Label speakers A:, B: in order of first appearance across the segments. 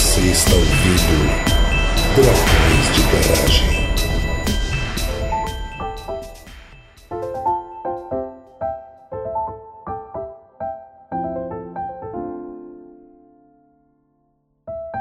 A: Você está ouvindo Dragões de Garagem.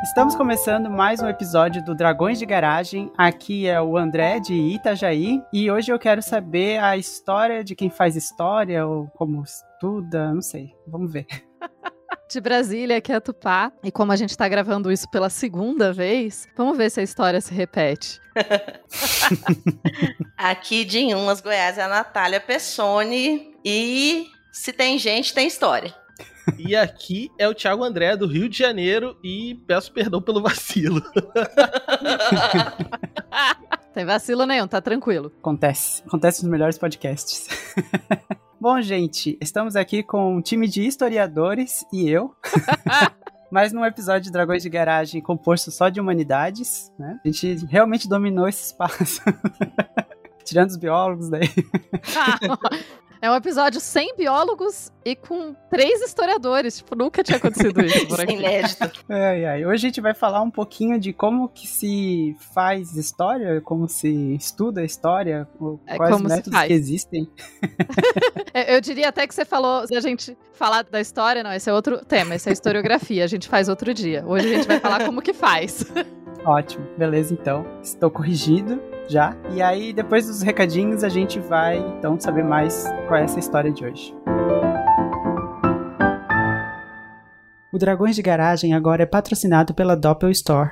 B: Estamos começando mais um episódio do Dragões de Garagem. Aqui é o André de Itajaí e hoje eu quero saber a história de quem faz história ou como estuda, não sei. Vamos ver.
C: de Brasília, que é Tupá. E como a gente tá gravando isso pela segunda vez, vamos ver se a história se repete.
D: Aqui de Inhumas, Goiás, é a Natália Pessoni. E se tem gente, tem história.
E: E aqui é o Thiago André, do Rio de Janeiro, e peço perdão pelo vacilo.
C: Tem vacilo nenhum, tá tranquilo.
B: Acontece. Acontece nos melhores podcasts. Bom, gente, estamos aqui com um time de historiadores e eu. Mas num episódio de Dragões de Garagem composto só de humanidades, né? A gente realmente dominou esse espaço. Tirando os biólogos daí.
C: É um episódio sem biólogos e com três historiadores. Tipo, nunca tinha acontecido isso por aqui.
D: Inédito.
B: Ai, ai. Hoje a gente vai falar um pouquinho de como que se faz história, como se estuda a história,
C: É,
B: quais
C: como se
B: métodos
C: faz.
B: que existem.
C: Eu eu diria até que você falou, se a gente falar da história, não, esse é outro tema, esse é a historiografia, a gente faz outro dia. Hoje a gente vai falar como que faz.
B: Ótimo, beleza então. Estou corrigido já. E aí, depois dos recadinhos, a gente vai então saber mais qual é essa história de hoje. O Dragões de Garagem agora é patrocinado pela Doppel Store,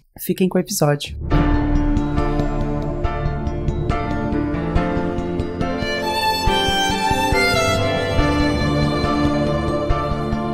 B: Fiquem com o episódio.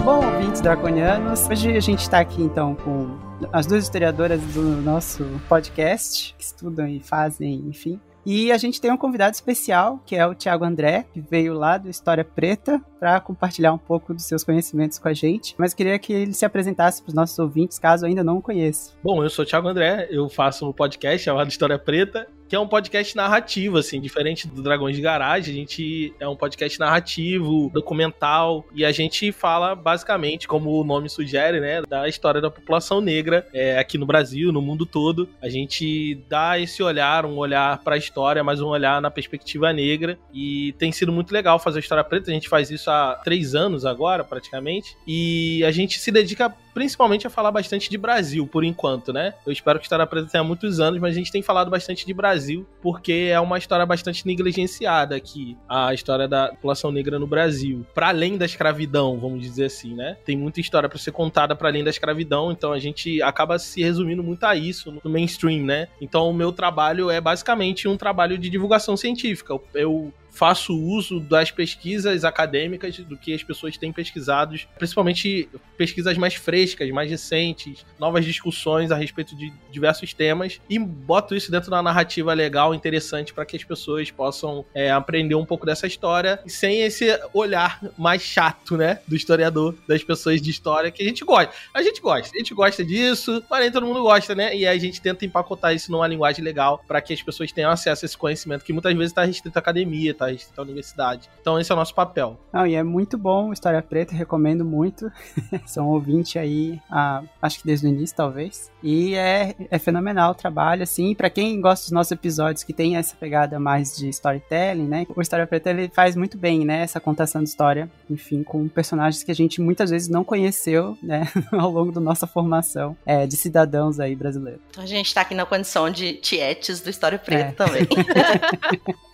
B: Bom, ouvintes draconianos, hoje a gente está aqui então com as duas historiadoras do nosso podcast, que estudam e fazem, enfim. E a gente tem um convidado especial, que é o Thiago André, que veio lá do História Preta para compartilhar um pouco dos seus conhecimentos com a gente. Mas queria que ele se apresentasse para os nossos ouvintes, caso ainda não o conheçam.
E: Bom, eu sou o Thiago André, eu faço um podcast chamado História Preta, que é um podcast narrativo, assim, diferente do Dragões de Garagem. A gente é um podcast narrativo, documental, e a gente fala basicamente, como o nome sugere, né, da história da população negra é, aqui no Brasil, no mundo todo. A gente dá esse olhar, um olhar para a história, mas um olhar na perspectiva negra, e tem sido muito legal fazer a História Preta. A gente faz isso há três anos agora, praticamente, e a gente se dedica principalmente a falar bastante de Brasil, por enquanto, né? Eu espero que História Preta tenha muitos anos, mas a gente tem falado bastante de Brasil, porque é uma história bastante negligenciada aqui, a história da população negra no Brasil. Para além da escravidão, vamos dizer assim, né? Tem muita história para ser contada para além da escravidão, então a gente acaba se resumindo muito a isso no mainstream, né? Então o meu trabalho é basicamente um trabalho de divulgação científica. Eu faço uso das pesquisas acadêmicas do que as pessoas têm pesquisado, principalmente pesquisas mais frescas, mais recentes, novas discussões a respeito de diversos temas e boto isso dentro da narrativa legal, interessante para que as pessoas possam é, aprender um pouco dessa história sem esse olhar mais chato, né, do historiador, das pessoas de história que a gente gosta. A gente gosta, a gente gosta disso, mas nem todo mundo gosta, né? E a gente tenta empacotar isso numa linguagem legal para que as pessoas tenham acesso a esse conhecimento que muitas vezes está restrito à academia, está restrito à universidade. Então esse é o nosso papel.
B: Não, e é muito bom História Preta, recomendo muito. São ouvinte aí, ah, acho que desde o início, talvez. E é, é fenomenal o trabalho, assim. Pra quem gosta dos nossos episódios que tem essa pegada mais de storytelling, né? O História Preta ele faz muito bem, né? Essa contação de história, enfim, com personagens que a gente muitas vezes não conheceu, né? Ao longo da nossa formação é, de cidadãos aí brasileiros.
D: A gente tá aqui na condição de tietes do História Preta
B: É.
D: também.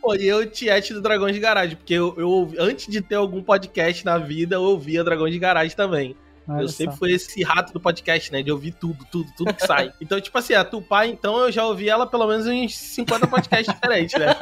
E: Pô, e eu tiete do Dragões de Garagem, porque eu, eu antes de ter algum podcast na vida, eu ouvia Dragões de Garagem também.
B: Olha
E: eu
B: só.
E: sempre fui esse rato do podcast, né? De ouvir tudo, tudo, tudo que sai. Então, tipo assim, a Tupá, então, eu já ouvi ela pelo menos uns 50 podcasts diferentes, né?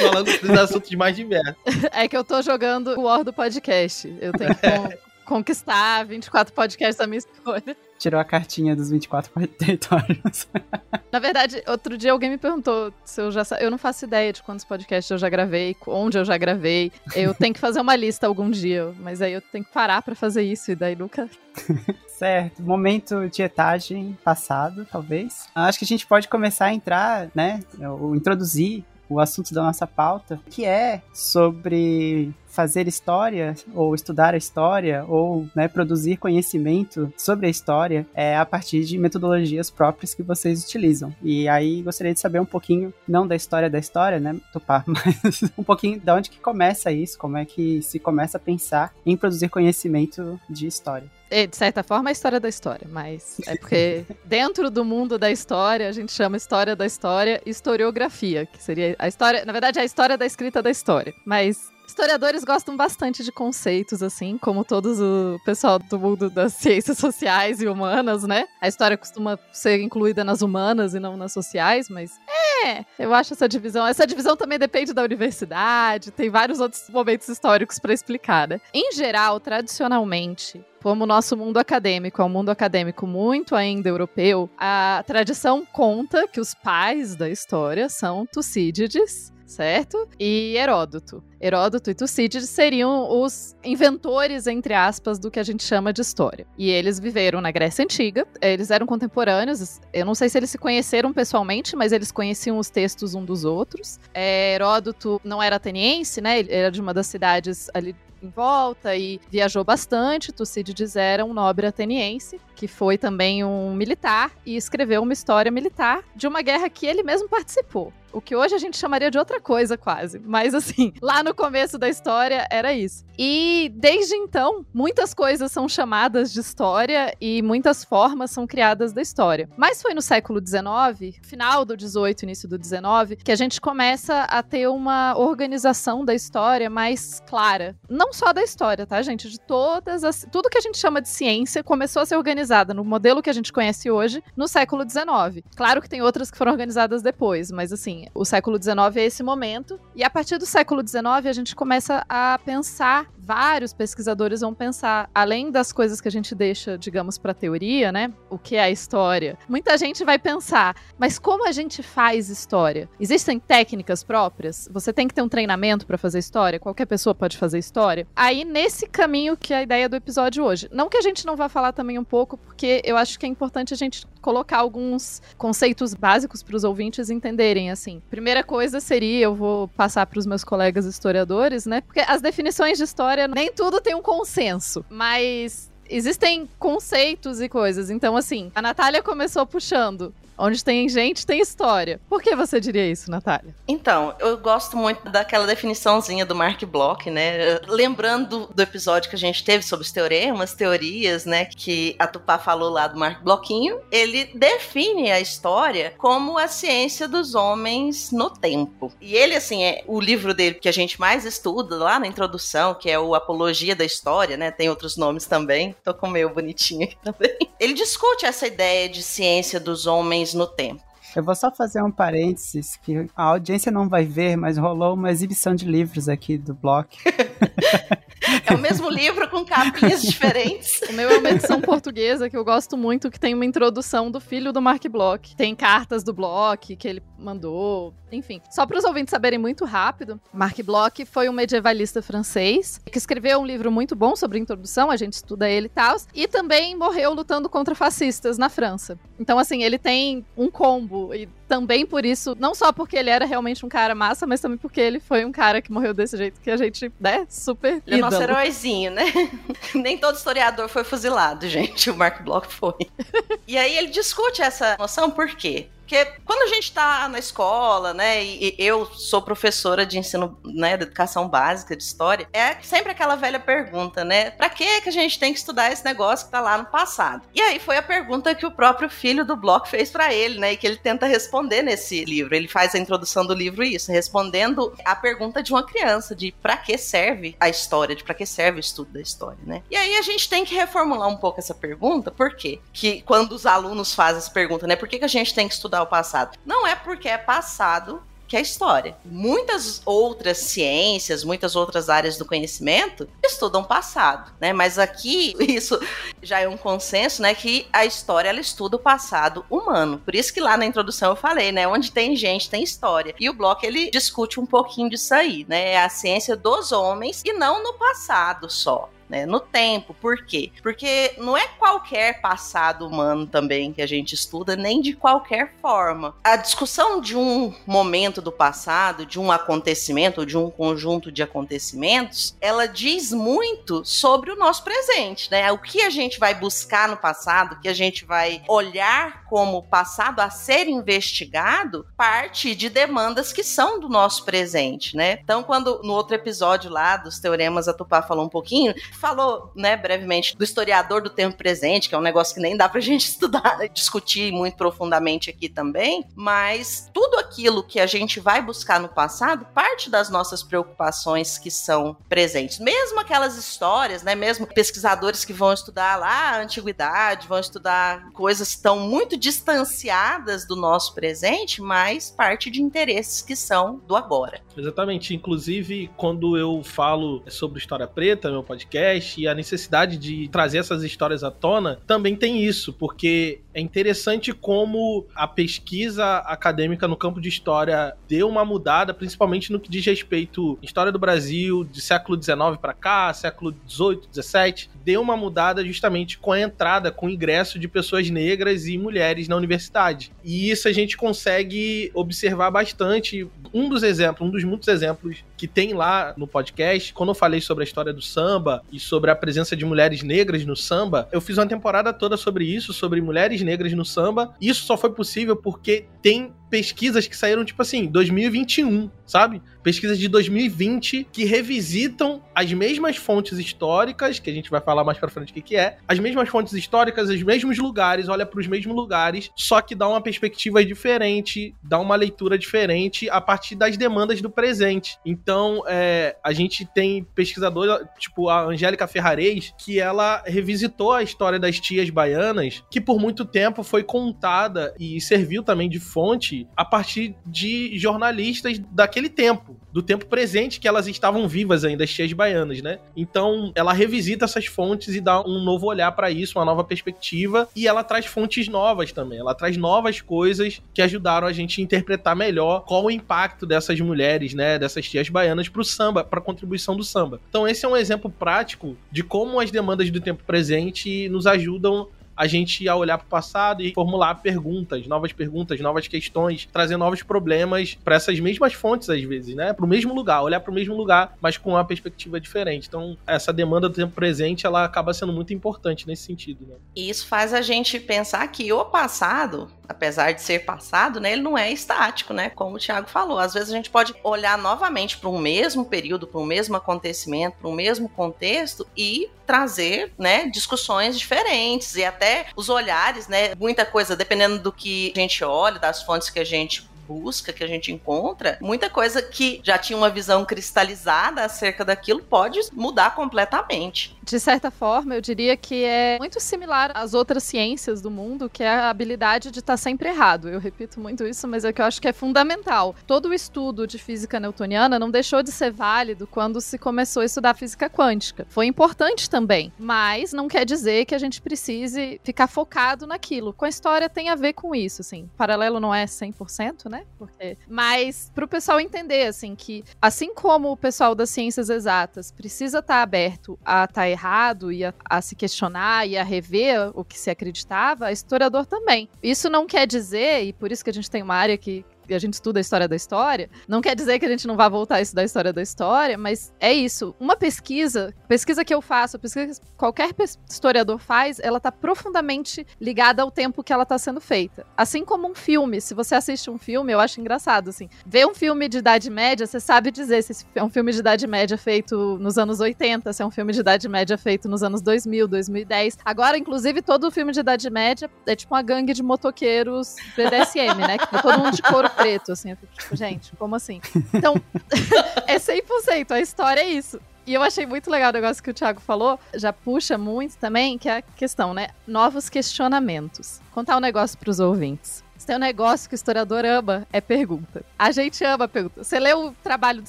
E: Falando dos assuntos mais diversos.
C: É que eu tô jogando o War do podcast. Eu tenho que conquistar 24 podcasts da minha escolha.
B: Tirou a cartinha dos 24 territórios.
C: Na verdade, outro dia alguém me perguntou se eu já sa... Eu não faço ideia de quantos podcasts eu já gravei, onde eu já gravei. Eu tenho que fazer uma lista algum dia, mas aí eu tenho que parar pra fazer isso e daí nunca.
B: Certo, momento de etagem passado, talvez. Acho que a gente pode começar a entrar, né? Ou introduzir o assunto da nossa pauta, que é sobre fazer história ou estudar a história ou né, produzir conhecimento sobre a história é a partir de metodologias próprias que vocês utilizam. E aí gostaria de saber um pouquinho, não da história da história, né, Tupá, mas um pouquinho de onde que começa isso, como é que se começa a pensar em produzir conhecimento de história.
C: É, de certa forma, a história da história, mas é porque dentro do mundo da história, a gente chama história da história historiografia, que seria a história, na verdade, é a história da escrita da história. Mas Historiadores gostam bastante de conceitos, assim, como todos o pessoal do mundo das ciências sociais e humanas, né? A história costuma ser incluída nas humanas e não nas sociais, mas é, eu acho essa divisão. Essa divisão também depende da universidade, tem vários outros momentos históricos para explicar, né? Em geral, tradicionalmente, como o nosso mundo acadêmico é um mundo acadêmico muito ainda europeu, a tradição conta que os pais da história são Tucídides, certo? E Heródoto. Heródoto e Tucídides seriam os inventores, entre aspas, do que a gente chama de história. E eles viveram na Grécia Antiga, eles eram contemporâneos, eu não sei se eles se conheceram pessoalmente, mas eles conheciam os textos um dos outros. É, Heródoto não era ateniense, né? Ele era de uma das cidades ali em volta e viajou bastante. Tucídides era um nobre ateniense, que foi também um militar e escreveu uma história militar de uma guerra que ele mesmo participou. O que hoje a gente chamaria de outra coisa, quase. Mas assim, lá no começo da história era isso. E desde então, muitas coisas são chamadas de história e muitas formas são criadas da história. Mas foi no século XIX, final do 18, início do 19, que a gente começa a ter uma organização da história mais clara. Não só da história, tá, gente? De todas as. Tudo que a gente chama de ciência começou a ser organizada no modelo que a gente conhece hoje no século XIX. Claro que tem outras que foram organizadas depois, mas assim, o século XIX é esse momento. E a partir do século XIX, a gente começa a pensar vários pesquisadores vão pensar, além das coisas que a gente deixa, digamos, para teoria, né? O que é a história? Muita gente vai pensar, mas como a gente faz história? Existem técnicas próprias? Você tem que ter um treinamento para fazer história? Qualquer pessoa pode fazer história? Aí, nesse caminho que é a ideia do episódio hoje. Não que a gente não vá falar também um pouco, porque eu acho que é importante a gente colocar alguns conceitos básicos para os ouvintes entenderem, assim. Primeira coisa seria, eu vou passar para os meus colegas historiadores, né? Porque as definições de história história, nem tudo tem um consenso, mas existem conceitos e coisas. Então, assim, a Natália começou puxando Onde tem gente, tem história. Por que você diria isso, Natália?
D: Então, eu gosto muito daquela definiçãozinha do Mark Bloch, né? Lembrando do episódio que a gente teve sobre os teoremas, teorias, né? Que a Tupá falou lá do Mark Blochinho. Ele define a história como a ciência dos homens no tempo. E ele, assim, é o livro dele que a gente mais estuda lá na introdução, que é o Apologia da História, né? Tem outros nomes também. Tô com o meu bonitinho aqui também. Ele discute essa ideia de ciência dos homens no tempo.
B: Eu vou só fazer um parênteses que a audiência não vai ver, mas rolou uma exibição de livros aqui do bloco.
D: É o mesmo livro com capinhas diferentes.
C: O meu é uma edição portuguesa que eu gosto muito, que tem uma introdução do filho do Mark Bloch. Tem cartas do Bloch que ele mandou, enfim. Só para os ouvintes saberem muito rápido, Mark Bloch foi um medievalista francês que escreveu um livro muito bom sobre introdução, a gente estuda ele e tal, e também morreu lutando contra fascistas na França. Então, assim, ele tem um combo e também por isso, não só porque ele era realmente um cara massa, mas também porque ele foi um cara que morreu desse jeito que a gente, né, super
D: Ele é nosso heróizinho, né? Nem todo historiador foi fuzilado, gente. O Mark Bloch foi. e aí ele discute essa noção por quê? Porque quando a gente está na escola, né, e eu sou professora de ensino, né, de educação básica, de história, é sempre aquela velha pergunta, né, pra que que a gente tem que estudar esse negócio que tá lá no passado? E aí foi a pergunta que o próprio filho do Bloch fez para ele, né, e que ele tenta responder nesse livro. Ele faz a introdução do livro isso, respondendo a pergunta de uma criança, de para que serve a história, de para que serve o estudo da história, né? E aí a gente tem que reformular um pouco essa pergunta, por quê? Que quando os alunos fazem essa pergunta, né, por que que a gente tem que estudar estudar o passado. Não é porque é passado que é história. Muitas outras ciências, muitas outras áreas do conhecimento estudam passado, né? Mas aqui isso já é um consenso, né, que a história ela estuda o passado humano. Por isso que lá na introdução eu falei, né, onde tem gente tem história. E o bloco ele discute um pouquinho disso aí, né? É a ciência dos homens e não no passado só né, no tempo. Por quê? Porque não é qualquer passado humano também que a gente estuda, nem de qualquer forma. A discussão de um momento do passado, de um acontecimento, de um conjunto de acontecimentos, ela diz muito sobre o nosso presente, né? O que a gente vai buscar no passado, o que a gente vai olhar como passado a ser investigado, parte de demandas que são do nosso presente, né? Então, quando no outro episódio lá dos teoremas a Tupá falou um pouquinho, falou, né, brevemente, do historiador do tempo presente, que é um negócio que nem dá pra gente estudar, discutir muito profundamente aqui também, mas tudo aquilo que a gente vai buscar no passado parte das nossas preocupações que são presentes. Mesmo aquelas histórias, né, mesmo pesquisadores que vão estudar lá a antiguidade, vão estudar coisas que estão muito distanciadas do nosso presente, mas parte de interesses que são do agora.
E: Exatamente. Inclusive, quando eu falo sobre História Preta, meu podcast, podcast e a necessidade de trazer essas histórias à tona também tem isso, porque é interessante como a pesquisa acadêmica no campo de história deu uma mudada, principalmente no que diz respeito à história do Brasil, de século XIX para cá, século XVIII, XVII, deu uma mudada justamente com a entrada, com o ingresso de pessoas negras e mulheres na universidade. E isso a gente consegue observar bastante. Um dos exemplos, um dos muitos exemplos que tem lá no podcast, quando eu falei sobre a história do samba e sobre a presença de mulheres negras no samba, eu fiz uma temporada toda sobre isso, sobre mulheres negras no samba. Isso só foi possível porque tem pesquisas que saíram, tipo assim, 2021, sabe? Pesquisas de 2020 que revisitam as mesmas fontes históricas, que a gente vai falar mais pra frente o que, que é, as mesmas fontes históricas, os mesmos lugares, olha para os mesmos lugares, só que dá uma perspectiva diferente, dá uma leitura diferente a partir das demandas do presente. Então, é, a gente tem pesquisadores, tipo a Angélica Ferrarez, que ela revisitou a história das tias baianas, que por muito tempo foi contada e serviu também de fonte a partir de jornalistas daquele tempo, do tempo presente que elas estavam vivas ainda, as tias baianas, né? Então, ela revisita essas fontes e dá um novo olhar para isso, uma nova perspectiva, e ela traz fontes novas também. Ela traz novas coisas que ajudaram a gente a interpretar melhor qual o impacto dessas mulheres, né, dessas tias baianas pro samba, para contribuição do samba. Então, esse é um exemplo prático de como as demandas do tempo presente nos ajudam a gente a olhar para o passado e formular perguntas, novas perguntas, novas questões, trazer novos problemas para essas mesmas fontes às vezes, né? Para o mesmo lugar, olhar para o mesmo lugar, mas com uma perspectiva diferente. Então, essa demanda do tempo presente, ela acaba sendo muito importante nesse sentido, né?
D: E isso faz a gente pensar que o passado, apesar de ser passado, né, ele não é estático, né? Como o Thiago falou, às vezes a gente pode olhar novamente para um mesmo período, para um mesmo acontecimento, para um mesmo contexto e trazer, né, discussões diferentes e até os olhares, né, muita coisa dependendo do que a gente olha, das fontes que a gente busca, que a gente encontra, muita coisa que já tinha uma visão cristalizada acerca daquilo pode mudar completamente.
C: De certa forma, eu diria que é muito similar às outras ciências do mundo, que é a habilidade de estar sempre errado. Eu repito muito isso, mas é que eu acho que é fundamental. Todo o estudo de física newtoniana não deixou de ser válido quando se começou a estudar física quântica. Foi importante também, mas não quer dizer que a gente precise ficar focado naquilo. Com a história tem a ver com isso, assim. O paralelo não é 100%, né? Porque... Mas pro pessoal entender, assim, que assim como o pessoal das ciências exatas precisa estar aberto a estar errado e a, a, se questionar e a rever o que se acreditava, historiador também. Isso não quer dizer, e por isso que a gente tem uma área que a gente estuda a história da história, não quer dizer que a gente não vá voltar a estudar a história da história, mas é isso. Uma pesquisa, pesquisa que eu faço, pesquisa que qualquer historiador faz, ela tá profundamente ligada ao tempo que ela tá sendo feita. Assim como um filme, se você assiste um filme, eu acho engraçado, assim, ver um filme de Idade Média, você sabe dizer se é um filme de Idade Média feito nos anos 80, se é um filme de Idade Média feito nos anos 2000, 2010. Agora, inclusive, todo filme de Idade Média é tipo uma gangue de motoqueiros BDSM, né? Que tá todo mundo de couro preto, assim. Eu fico, tipo, gente, como assim? Então, é 100%, a história é isso. E eu achei muito legal o negócio que o Thiago falou, já puxa muito também, que é a questão, né? Novos questionamentos. Contar um negócio para os ouvintes. Se tem um negócio que o historiador ama, é pergunta. A gente ama pergunta. Você lê um trabalho de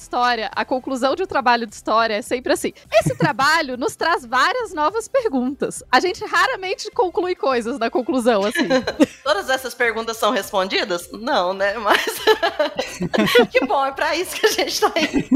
C: história, a conclusão de um trabalho de história é sempre assim. Esse trabalho nos traz várias novas perguntas. A gente raramente conclui coisas na conclusão, assim.
D: Todas essas perguntas são respondidas? Não, né? Mas. que bom, é pra isso que a gente tá aí.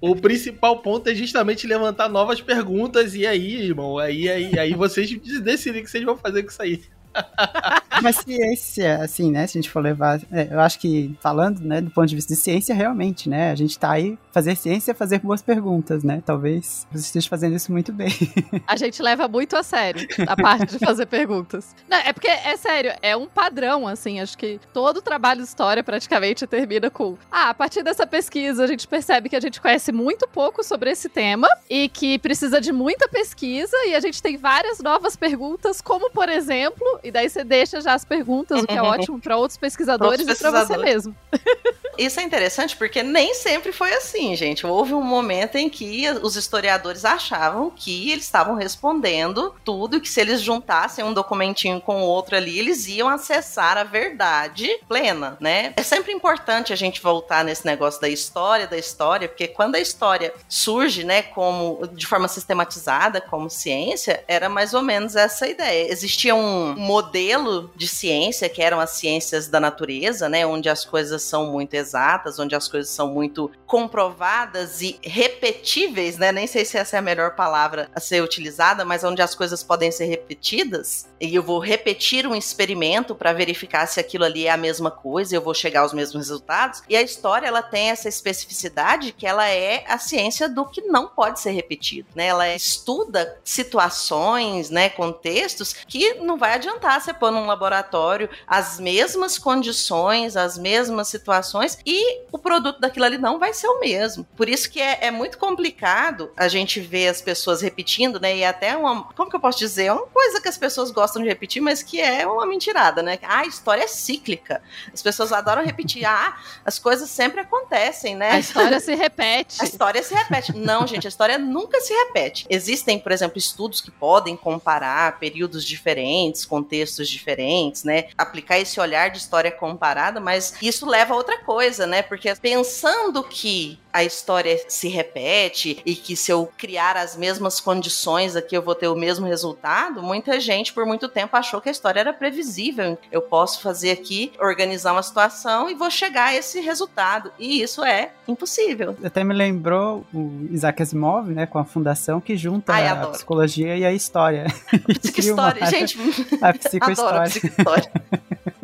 E: O principal ponto é justamente levantar novas perguntas. E aí, irmão, aí, aí, aí vocês decidem o que vocês vão fazer com isso aí.
B: Mas ciência, assim, né? Se a gente for levar. É, eu acho que falando, né, do ponto de vista de ciência, realmente, né? A gente tá aí fazer ciência é fazer boas perguntas, né? Talvez você esteja fazendo isso muito bem.
C: A gente leva muito a sério a parte de fazer perguntas. Não, é porque, é sério, é um padrão, assim. Acho que todo trabalho de história praticamente termina com. Ah, a partir dessa pesquisa, a gente percebe que a gente conhece muito pouco sobre esse tema e que precisa de muita pesquisa e a gente tem várias novas perguntas, como, por exemplo, e daí você deixa já as perguntas, o que é ótimo para outros pesquisadores, outros pesquisadores e para você mesmo.
D: Isso é interessante porque nem sempre foi assim, gente. Houve um momento em que os historiadores achavam que eles estavam respondendo tudo que se eles juntassem um documentinho com o outro ali, eles iam acessar a verdade plena, né? É sempre importante a gente voltar nesse negócio da história da história, porque quando a história surge, né, como de forma sistematizada, como ciência, era mais ou menos essa ideia. Existia um modelo de ciência que eram as ciências da natureza, né, onde as coisas são muito exatas, onde as coisas são muito comprovadas e repetíveis, né? Nem sei se essa é a melhor palavra a ser utilizada, mas onde as coisas podem ser repetidas. E eu vou repetir um experimento para verificar se aquilo ali é a mesma coisa, eu vou chegar aos mesmos resultados. E a história ela tem essa especificidade que ela é a ciência do que não pode ser repetido, né? Ela estuda situações, né, contextos que não vai adiantar você pôr num laboratório as mesmas condições, as mesmas situações e o produto daquilo ali não vai ser o mesmo. Por isso que é, é muito complicado a gente ver as pessoas repetindo, né? E até uma. Como que eu posso dizer? É uma coisa que as pessoas gostam de repetir, mas que é uma mentirada, né? Ah, a história é cíclica. As pessoas adoram repetir. Ah, as coisas sempre acontecem, né?
C: A história se repete.
D: A história se repete. Não, gente, a história nunca se repete. Existem, por exemplo, estudos que podem comparar períodos diferentes, contextos diferentes, né? Aplicar esse olhar de história comparada, mas isso leva a outra coisa, né? Porque pensando que a história se repete e que se eu criar as mesmas condições aqui eu vou ter o mesmo resultado, muita gente por muito tempo achou que a história era previsível. Eu posso fazer aqui, organizar uma situação e vou chegar a esse resultado. E isso é impossível.
B: Até me lembrou o Isaac Asimov, né, com a fundação que junta Ai, a psicologia e a história.
D: A psicohistória, gente.
B: A psicohistória. Adoro a psicohistória.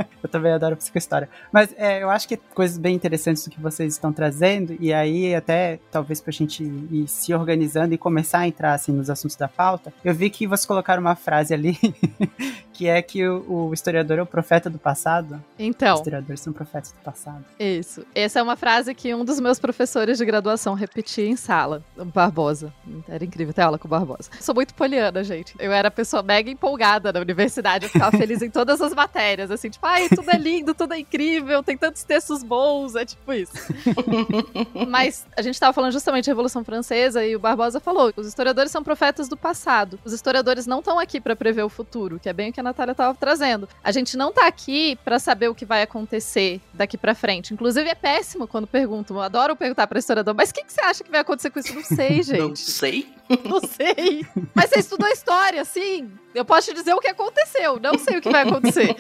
B: também adoro psicohistória. Mas é, eu acho que coisas bem interessantes do que vocês estão trazendo, e aí até talvez pra gente ir se organizando e começar a entrar assim nos assuntos da pauta, eu vi que vocês colocaram uma frase ali que é que o, o, historiador é o profeta do passado.
C: Então.
B: Os historiadores são profetas do passado.
C: Isso. Essa é uma frase que um dos meus professores de graduação repetia em sala, o Barbosa. Era incrível ter aula com o Barbosa. Sou muito poliana, gente. Eu era pessoa mega empolgada na universidade, eu ficava feliz em todas as matérias, assim, tipo, ai, tudo é lindo, tudo é incrível, tem tantos textos bons, é tipo isso. Mas a gente estava falando justamente da Revolução Francesa e o Barbosa falou: os historiadores são profetas do passado. Os historiadores não estão aqui para prever o futuro, que é bem o que a Natália estava trazendo. A gente não tá aqui para saber o que vai acontecer daqui para frente. Inclusive é péssimo quando perguntam. Eu adoro perguntar para historiador, mas o que, que você acha que vai acontecer com isso? Não sei, gente.
D: Não sei.
C: Não sei. Mas você estudou história, sim. Eu posso te dizer o que aconteceu. Não sei o que vai acontecer.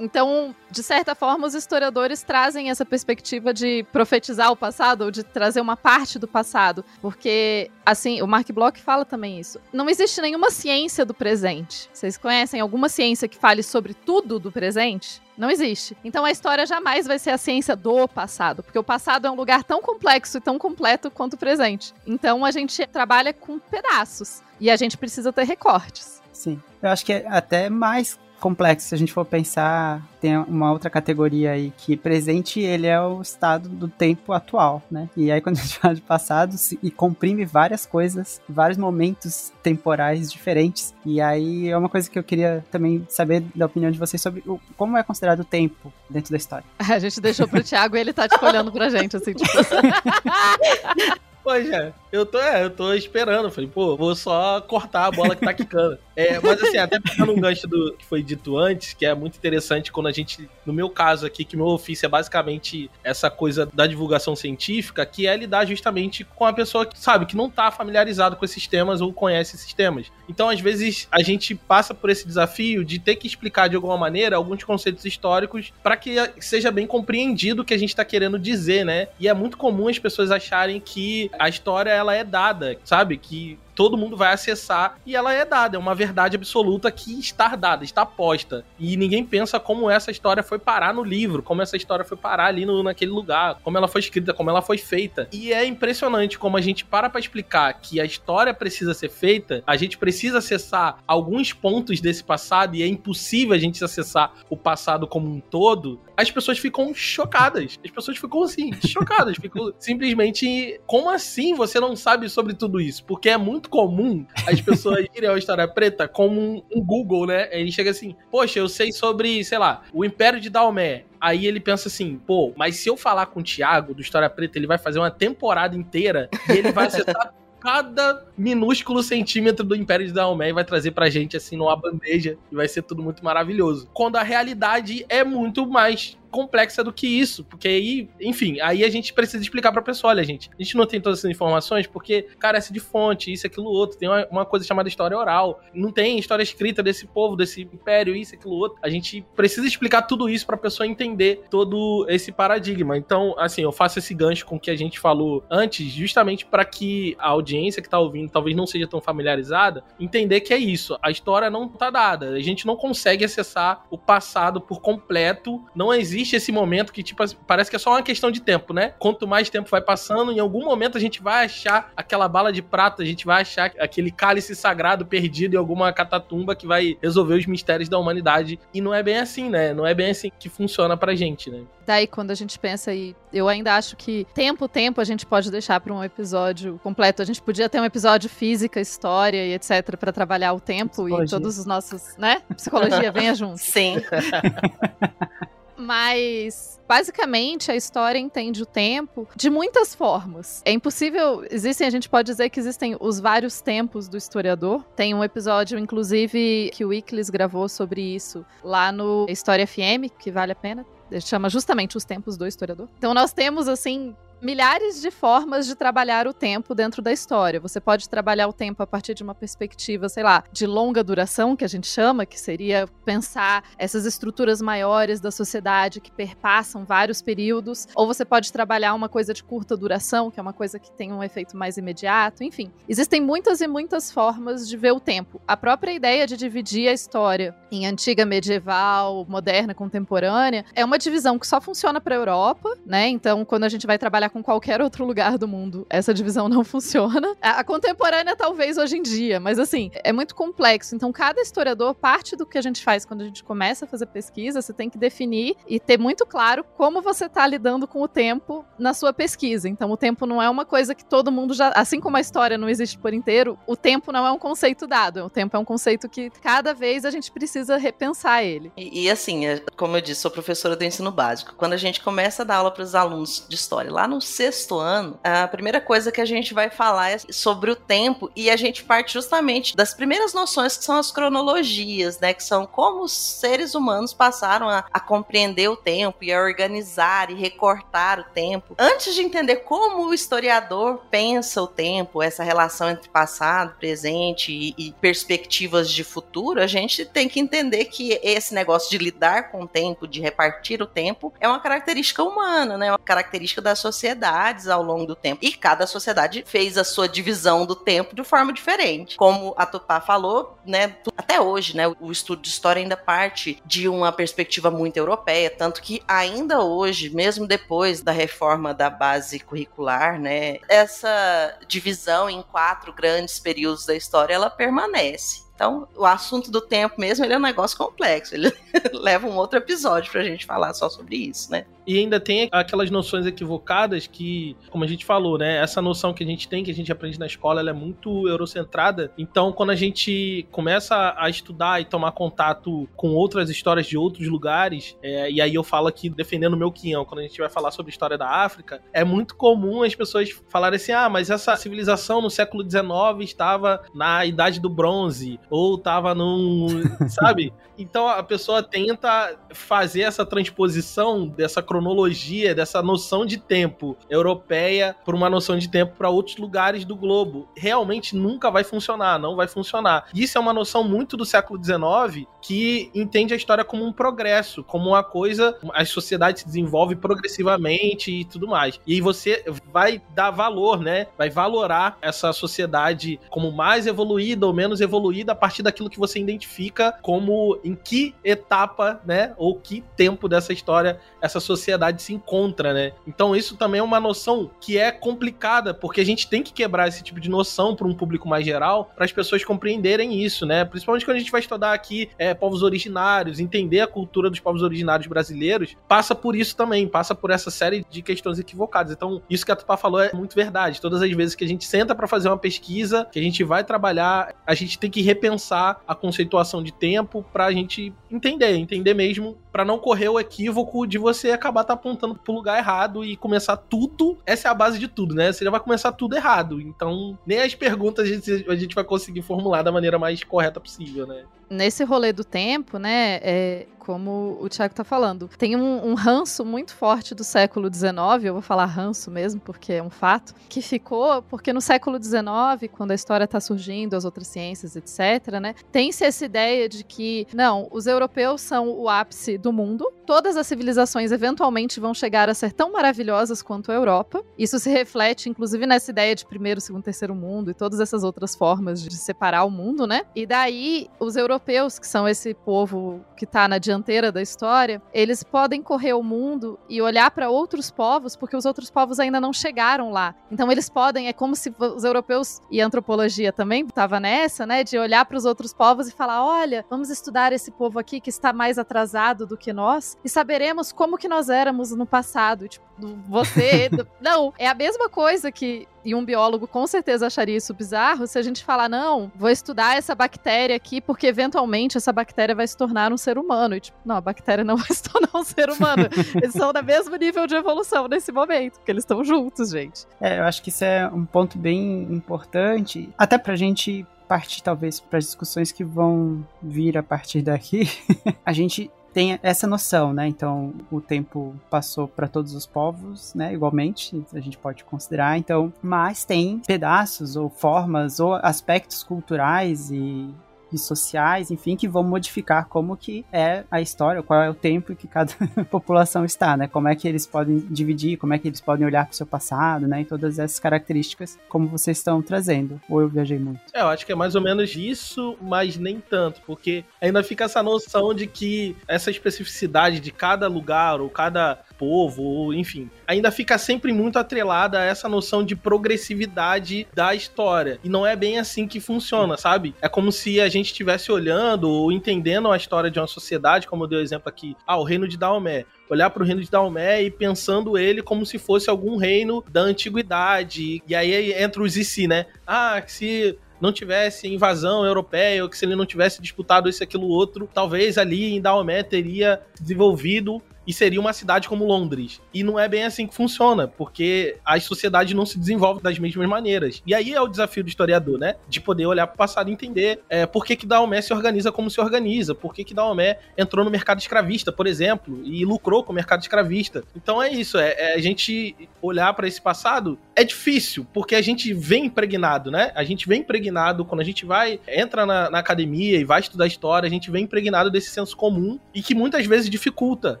C: Então, de certa forma, os historiadores trazem essa perspectiva de profetizar o passado, ou de trazer uma parte do passado. Porque, assim, o Mark Bloch fala também isso. Não existe nenhuma ciência do presente. Vocês conhecem alguma ciência que fale sobre tudo do presente? Não existe. Então a história jamais vai ser a ciência do passado, porque o passado é um lugar tão complexo e tão completo quanto o presente. Então a gente trabalha com pedaços e a gente precisa ter recortes.
B: Sim. Eu acho que é até mais complexo. Se a gente for pensar, tem uma outra categoria aí que presente ele é o estado do tempo atual, né? E aí quando a gente fala de passado se, e comprime várias coisas, vários momentos temporais diferentes. E aí é uma coisa que eu queria também saber da opinião de vocês sobre o, como é considerado o tempo dentro da história.
C: A gente deixou pro Thiago e ele tá tipo olhando pra gente assim, tipo
E: Poxa, eu tô, é, eu tô esperando. Falei, pô, vou só cortar a bola que tá quicando. É, mas assim, até pegando um gancho do que foi dito antes, que é muito interessante quando a gente, no meu caso aqui, que meu ofício é basicamente essa coisa da divulgação científica, que é lidar justamente com a pessoa que sabe, que não tá familiarizado com esses temas ou conhece esses temas. Então, às vezes, a gente passa por esse desafio de ter que explicar de alguma maneira alguns conceitos históricos para que seja bem compreendido o que a gente tá querendo dizer, né? E é muito comum as pessoas acharem que a história ela é dada, sabe? Que todo mundo vai acessar e ela é dada, é uma verdade absoluta que está dada, está posta. E ninguém pensa como essa história foi parar no livro, como essa história foi parar ali no, naquele lugar, como ela foi escrita, como ela foi feita. E é impressionante como a gente para para explicar que a história precisa ser feita, a gente precisa acessar alguns pontos desse passado e é impossível a gente acessar o passado como um todo. As pessoas ficam chocadas. As pessoas ficam assim, chocadas, ficam simplesmente como assim você não sabe sobre tudo isso? Porque é muito muito comum as pessoas irem ao História Preta como um, um Google, né? Ele chega assim, poxa, eu sei sobre, sei lá, o Império de Dalmé. Aí ele pensa assim, pô, mas se eu falar com o Thiago do História Preta, ele vai fazer uma temporada inteira e ele vai acessar cada minúsculo centímetro do Império de Daomé e vai trazer pra gente assim numa bandeja e vai ser tudo muito maravilhoso. Quando a realidade é muito mais complexa do que isso, porque aí, enfim, aí a gente precisa explicar pra pessoa, olha, gente, a gente não tem todas essas informações porque carece de fonte, isso, aquilo, outro, tem uma, uma coisa chamada história oral, não tem história escrita desse povo, desse império, isso, aquilo, outro, a gente precisa explicar tudo isso pra pessoa entender todo esse paradigma, então, assim, eu faço esse gancho com o que a gente falou antes, justamente para que a audiência que tá ouvindo talvez não seja tão familiarizada, entender que é isso, a história não tá dada, a gente não consegue acessar o passado por completo, não existe existe esse momento que, tipo, parece que é só uma questão de tempo, né? Quanto mais tempo vai passando, em algum momento a gente vai achar aquela bala de prata, a gente vai achar aquele cálice sagrado perdido em alguma catatumba que vai resolver os mistérios da humanidade. E não é bem assim, né? Não é bem assim que funciona pra gente, né?
C: Daí, quando a gente pensa aí, eu ainda acho que tempo, tempo a gente pode deixar para um episódio completo. A gente podia ter um episódio física, história e etc. para trabalhar o tempo Psicologia. e todos os nossos, né? Psicologia venha junto.
D: Sim.
C: Mas basicamente a história entende o tempo de muitas formas. É impossível, existem, a gente pode dizer que existem os vários tempos do historiador. Tem um episódio, inclusive, que o Iclis gravou sobre isso lá no História FM, que vale a pena. Chama justamente os tempos do historiador. Então nós temos assim milhares de formas de trabalhar o tempo dentro da história. Você pode trabalhar o tempo a partir de uma perspectiva, sei lá, de longa duração, que a gente chama, que seria pensar essas estruturas maiores da sociedade que perpassam vários períodos, ou você pode trabalhar uma coisa de curta duração, que é uma coisa que tem um efeito mais imediato, enfim. Existem muitas e muitas formas de ver o tempo. A própria ideia de dividir a história em antiga, medieval, moderna, contemporânea, é uma divisão que só funciona para a Europa, né? Então, quando a gente vai trabalhar com qualquer outro lugar do mundo, essa divisão não funciona. A, contemporânea, talvez hoje em dia, mas assim, é muito complexo. Então, cada historiador, parte do que a gente faz quando a gente começa a fazer pesquisa, você tem que definir e ter muito claro como você está lidando com o tempo na sua pesquisa. Então, o tempo não é uma coisa que todo mundo já. Assim como a história não existe por inteiro, o tempo não é um conceito dado. O tempo é um conceito que cada vez a gente precisa repensar ele.
D: E, e assim, é, como eu disse, sou professora do ensino básico. Quando a gente começa a dar aula para os alunos de história lá no sexto ano, a primeira coisa que a gente vai falar é sobre o tempo e a gente parte justamente das primeiras noções que são as cronologias, né? Que são como os seres humanos passaram a, a compreender o tempo e a organizar e recortar o tempo. Antes de entender como o historiador pensa o tempo, essa relação entre passado, presente e, e perspectivas de futuro, a gente tem que entender que esse negócio de lidar com o tempo, de repartir o tempo, é uma característica humana, né? Uma característica da sociedade sociedades ao longo do tempo. E cada sociedade fez a sua divisão do tempo de forma diferente. Como a Tupá falou, né, até hoje, né, o estudo de história ainda parte de uma perspectiva muito europeia, tanto que ainda hoje, mesmo depois da reforma da base curricular, né, essa divisão em quatro grandes períodos da história, ela permanece. Então, o assunto do tempo mesmo, ele é um negócio complexo. Ele leva um outro episódio pra gente falar só sobre isso, né?
E: E ainda tem aquelas noções equivocadas que, como a gente falou, né? Essa noção que a gente tem, que a gente aprende na escola, ela é muito eurocentrada. Então, quando a gente começa a estudar e tomar contato com outras histórias de outros lugares, é, e aí eu falo aqui defendendo o meu quinhão, quando a gente vai falar sobre história da África, é muito comum as pessoas falarem assim: ah, mas essa civilização no século XIX estava na Idade do Bronze, ou estava num. sabe? Então a pessoa tenta fazer essa transposição dessa cronologia, dessa noção de tempo europeia para uma noção de tempo para outros lugares do globo. Realmente nunca vai funcionar, não vai funcionar. Isso é uma noção muito do século XIX que entende a história como um progresso, como uma coisa, a sociedade se desenvolve progressivamente e tudo mais. E você vai dar valor, né? Vai valorar essa sociedade como mais evoluída ou menos evoluída a partir daquilo que você identifica como em que etapa, né, ou que tempo dessa história essa sociedade se encontra, né? Então isso também é uma noção que é complicada, porque a gente tem que quebrar esse tipo de noção para um público mais geral, para as pessoas compreenderem isso, né? Principalmente quando a gente vai estudar aqui é, povos originários, entender a cultura dos povos originários brasileiros, passa por isso também, passa por essa série de questões equivocadas. Então, isso que a Tupá falou é muito verdade. Todas as vezes que a gente senta para fazer uma pesquisa, que a gente vai trabalhar, a gente tem que repensar a conceituação de tempo para a gente entender, entender mesmo, para não correr o equívoco de você acabar tá apontando pro lugar errado e começar tudo. Essa é a base de tudo, né? Você já vai começar tudo errado. Então, nem as perguntas a gente, a gente vai conseguir formular da maneira mais correta possível, né?
C: Nesse rolê do tempo, né, é, como o Tiago tá falando, tem um, um, ranço muito forte do século XIX, eu vou falar ranço mesmo, porque é um fato, que ficou porque no século XIX, quando a história tá surgindo, as outras ciências, etc., né, tem-se essa ideia de que, não, os europeus são o ápice do mundo, todas as civilizações eventualmente vão chegar a ser tão maravilhosas quanto a Europa. Isso se reflete, inclusive, nessa ideia de primeiro, segundo, terceiro mundo e todas essas outras formas de separar o mundo, né? E daí, os europeus que são esse povo que está na dianteira da história, eles podem correr o mundo e olhar para outros povos, porque os outros povos ainda não chegaram lá. Então eles podem, é como se os europeus e a antropologia também estava nessa, né, de olhar para os outros povos e falar, olha, vamos estudar esse povo aqui que está mais atrasado do que nós e saberemos como que nós éramos no passado, tipo, você, não, é a mesma coisa que e um biólogo com certeza acharia isso bizarro se a gente falar, não, vou estudar essa bactéria aqui porque eventualmente essa bactéria vai se tornar um ser humano. E tipo, não, a bactéria não vai se tornar um ser humano. eles são no mesmo nível de evolução nesse momento, porque eles estão juntos, gente.
B: É, eu acho que isso é um ponto bem importante, até pra gente partir talvez para as discussões que vão vir a partir daqui. a gente tem essa noção, né? Então, o tempo passou para todos os povos, né? Igualmente, a gente pode considerar. Então, mas tem pedaços ou formas ou aspectos culturais e e sociais, enfim, que vão modificar como que é a história, qual é o tempo que cada população está, né? Como é que eles podem dividir, como é que eles podem olhar para o seu passado, né? E todas essas características como vocês estão trazendo. Ou eu viajei muito?
E: É, eu acho que é mais ou menos isso, mas nem tanto, porque ainda fica essa noção de que essa especificidade de cada lugar ou cada povo, enfim, ainda fica sempre muito atrelada a essa noção de progressividade da história. E não é bem assim que funciona, sabe? É como se a gente estivesse olhando ou entendendo a história de uma sociedade, como eu dei o exemplo aqui, ah, o reino de Daomé olhar para o reino de Daomé e pensando ele como se fosse algum reino da antiguidade. E aí entra os e né? Ah, se não tivesse invasão europeia, ou que se ele não tivesse disputado isso, aquilo, outro, talvez ali em Daomé teria desenvolvido e seria uma cidade como Londres. E não é bem assim que funciona, porque a sociedade não se desenvolve das mesmas maneiras. E aí é o desafio do historiador, né? De poder olhar para o passado e entender é, por que, que Daomé se organiza como se organiza, por que, que Daomé entrou no mercado escravista, por exemplo, e lucrou com o mercado escravista. Então é isso, é, é a gente olhar para esse passado é difícil, porque a gente vem impregnado, né? A gente vem impregnado quando a gente vai, entra na, na academia e vai estudar história, a gente vem impregnado desse senso comum e que muitas vezes dificulta.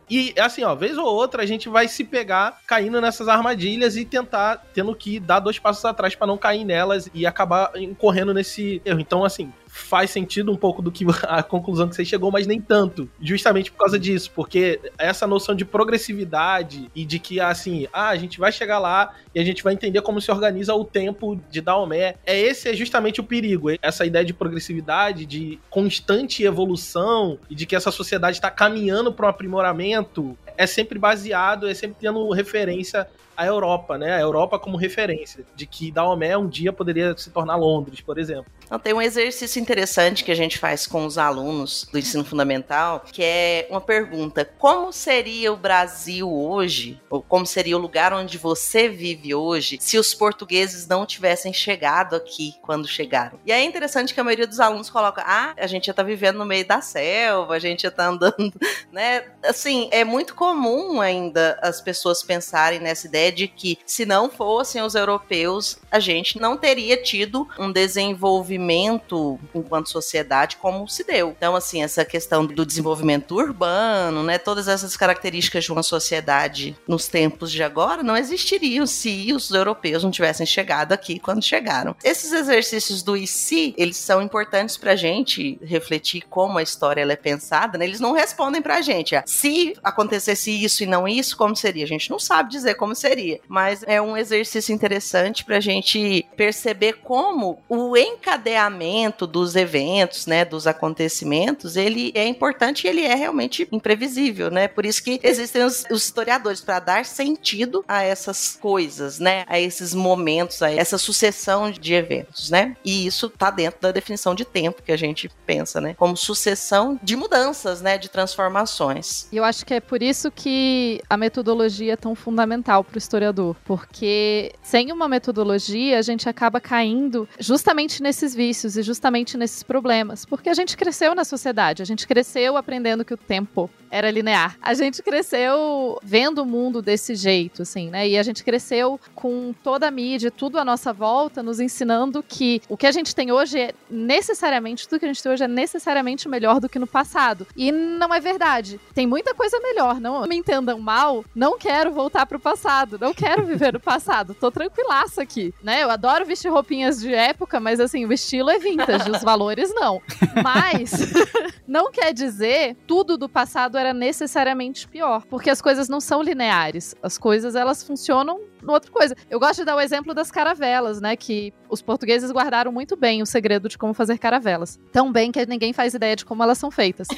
E: E assim, ó, vez ou outra a gente vai se pegar caindo nessas armadilhas e tentar tendo que dar dois passos atrás para não cair nelas e acabar incorrendo nesse erro. Então, assim, faz sentido um pouco do que a conclusão que você chegou, mas nem tanto. Justamente por causa disso, porque essa noção de progressividade e de que, assim, ah, a gente vai chegar lá e a gente vai entender como se organiza o tempo de Daomé. É esse é justamente o perigo, essa ideia de progressividade, de constante evolução e de que essa sociedade está caminhando para um aprimoramento, é sempre baseado, é sempre tendo referência a Europa, né? A Europa como referência de que Daomé um dia poderia se tornar Londres, por exemplo.
D: Então, tem um exercício interessante que a gente faz com os alunos do ensino fundamental, que é uma pergunta: como seria o Brasil hoje, ou como seria o lugar onde você vive hoje, se os portugueses não tivessem chegado aqui quando chegaram? E é interessante que a maioria dos alunos coloca: ah, a gente já tá vivendo no meio da selva, a gente já tá andando, né? Assim, é muito comum ainda as pessoas pensarem nessa ideia de que se não fossem os europeus, a gente não teria tido um desenvolvimento enquanto sociedade como se deu. Então, assim, essa questão do desenvolvimento urbano, né, todas essas características de uma sociedade nos tempos de agora não existiriam se os europeus não tivessem chegado aqui quando chegaram. Esses exercícios do e se, eles são importantes pra gente refletir como a história é pensada, né? Eles não respondem pra gente, ah, se acontecesse isso e não isso, como seria? A gente não sabe dizer como seria Mas é um exercício interessante para a gente perceber como o encadeamento dos eventos, né, dos acontecimentos, ele é importante e ele é realmente imprevisível, né? Por isso que existem os, os historiadores para dar sentido a essas coisas, né? A esses momentos, a essa sucessão de eventos, né? E isso tá dentro da definição de tempo que a gente pensa, né? Como sucessão de mudanças, né? De transformações.
C: E eu acho que é por isso que a metodologia é tão fundamental para o historiador, porque sem uma metodologia a gente acaba caindo justamente nesses vícios e justamente nesses problemas, porque a gente cresceu na sociedade, a gente cresceu aprendendo que o tempo era linear. A gente cresceu vendo o mundo desse jeito, assim, né? E a gente cresceu com toda a mídia, tudo à nossa volta, nos ensinando que o que a gente tem hoje é necessariamente, tudo que a gente tem hoje é necessariamente melhor do que no passado. E não é verdade. Tem muita coisa melhor, não me entendam mal, não quero voltar pro passado, não quero viver no passado, tô tranquilaça aqui, né? Eu adoro vestir roupinhas de época, mas assim, o estilo é vintage, os valores não. Mas não quer dizer tudo do passado era necessariamente pior, porque as coisas não são lineares. As coisas elas funcionam outra coisa. Eu gosto de dar o exemplo das caravelas, né? Que os portugueses guardaram muito bem o segredo de como fazer caravelas. Tão bem que ninguém faz ideia de como elas são feitas.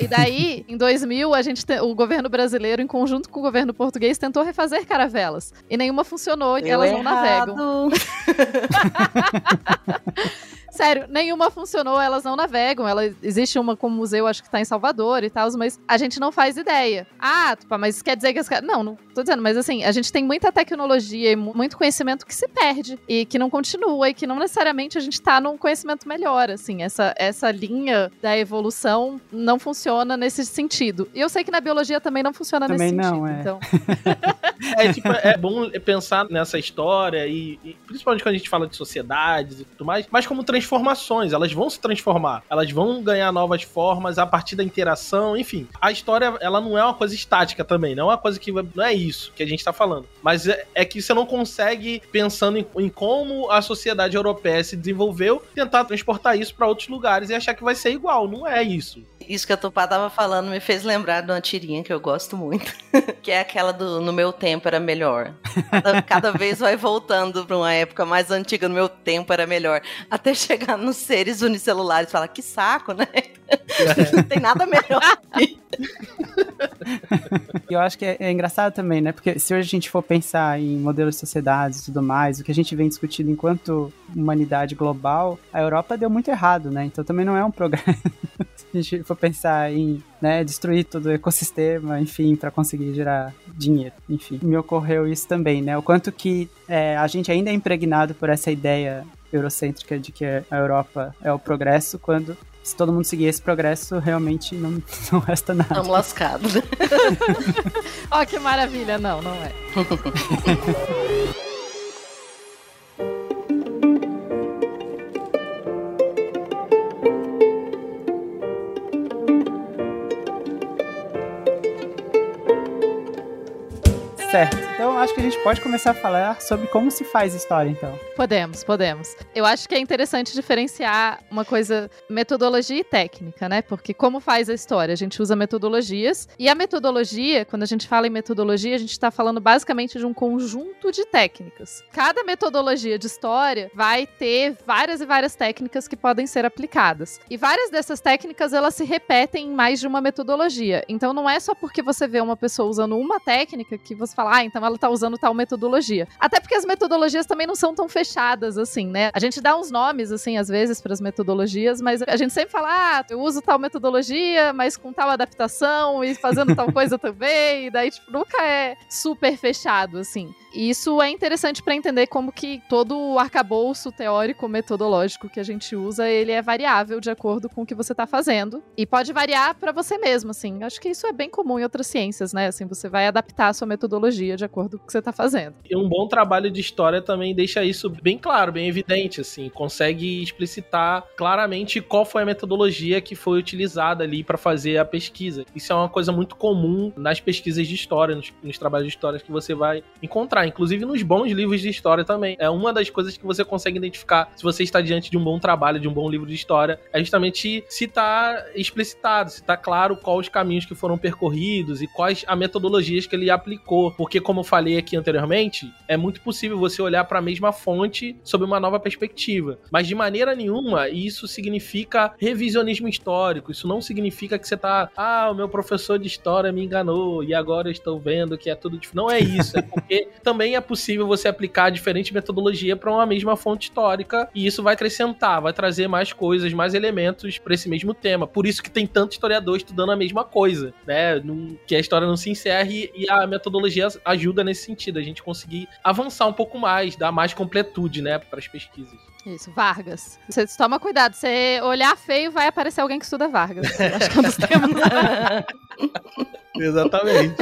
C: e daí, em 2000, a gente te... o governo brasileiro, em conjunto com o governo português, tentou refazer caravelas. E nenhuma funcionou e elas não navegam. Sério, nenhuma funcionou, elas não navegam. Ela, existe uma como museu, acho que tá em Salvador e tal, mas a gente não faz ideia. Ah, mas quer dizer que as Não, não tô dizendo, mas assim, a gente tem muita tecnologia e muito conhecimento que se perde e que não continua e que não necessariamente a gente tá num conhecimento melhor, assim. Essa, essa linha da evolução não funciona nesse sentido. E eu sei que na biologia também não funciona
B: também
C: nesse
B: não,
C: sentido.
B: É.
C: Então.
E: é, tipo, é bom pensar nessa história e, e, principalmente quando a gente fala de sociedades e tudo mais, mas como transformações, elas vão se transformar, elas vão ganhar novas formas a partir da interação, enfim. A história, ela não é uma coisa estática também, não é uma coisa que não é isso que a gente tá falando, mas é, é que você não consegue pensando em, em, como a sociedade europeia se desenvolveu, tentar transportar isso para outros lugares e achar que vai ser igual, não é isso.
D: Isso que a Tupá tava falando me fez lembrar de uma tirinha que eu gosto muito, que é aquela do No Meu Tempo Era Melhor. Cada, cada vez vai voltando para uma época mais antiga, No Meu Tempo Era Melhor, até chegar nos seres unicelulares e falar, que saco, né? Não tem nada melhor.
B: E eu acho que é, é, engraçado também, né? Porque se hoje a gente for pensar em modelos de sociedades e tudo mais, o que a gente vem discutindo enquanto humanidade global, a Europa deu muito errado, né? Então também não é um programa. se a gente for pensar em né, destruir todo o ecossistema, enfim, para conseguir gerar dinheiro, enfim. Me ocorreu isso também, né? O quanto que é, a gente ainda é impregnado por essa ideia eurocêntrica de que a Europa é o progresso, quando se todo mundo seguir esse progresso, realmente não, não resta nada.
D: Estamos lascados.
C: Ó, oh, que maravilha. Não, não é.
B: Certo. Então acho que a gente pode começar a falar sobre como se faz história, então.
C: Podemos, podemos. Eu acho que é interessante diferenciar uma coisa, metodologia e técnica, né? Porque como faz a história? A gente usa metodologias e a metodologia, quando a gente fala em metodologia, a gente está falando basicamente de um conjunto de técnicas. Cada metodologia de história vai ter várias e várias técnicas que podem ser aplicadas. E várias dessas técnicas elas se repetem em mais de uma metodologia. Então não é só porque você vê uma pessoa usando uma técnica que você fala, ah, então ela tá usando tal metodologia. Até porque as metodologias também não são tão fechadas assim, né? A gente dá uns nomes, assim, às vezes, para as metodologias, mas a gente sempre fala, ah, eu uso tal metodologia, mas com tal adaptação e fazendo tal coisa também. E daí, tipo, nunca é super fechado, assim. E isso é interessante para entender como que todo o arcabouço teórico metodológico que a gente usa, ele é variável de acordo com o que você está fazendo e pode variar para você mesmo, assim. Acho que isso é bem comum em outras ciências, né? Assim, você vai adaptar a sua metodologia de acordo com o que você está fazendo.
E: E um bom trabalho de história também deixa isso bem claro, bem evidente, assim, consegue explicitar claramente qual foi a metodologia que foi utilizada ali para fazer a pesquisa. Isso é uma coisa muito comum nas pesquisas de história, nos, nos trabalhos de história que você vai encontrar inclusive nos bons livros de história também. É uma das coisas que você consegue identificar se você está diante de um bom trabalho, de um bom livro de história, é justamente se está explicitado, se está claro quais os caminhos que foram percorridos e quais as metodologias que ele aplicou. Porque, como eu falei aqui anteriormente, é muito possível você olhar para a mesma fonte sob uma nova perspectiva. Mas de maneira nenhuma isso significa revisionismo histórico. Isso não significa que você está, ah, o meu professor de história me enganou e agora eu estou vendo que é tudo diferente. Não é isso. É porque também é possível você aplicar diferente metodologia para uma mesma fonte histórica e isso vai acrescentar, vai trazer mais coisas, mais elementos para esse mesmo tema. Por isso que tem tanto historiador estudando a mesma coisa, né? que a história não se encerre e a metodologia ajuda nesse sentido, a gente conseguir avançar um pouco mais, dar mais completude, né, para as pesquisas.
C: Isso, Vargas. Você toma cuidado, você olhar feio, vai aparecer alguém que estuda Vargas. Acho que é um dos temas.
E: Exatamente.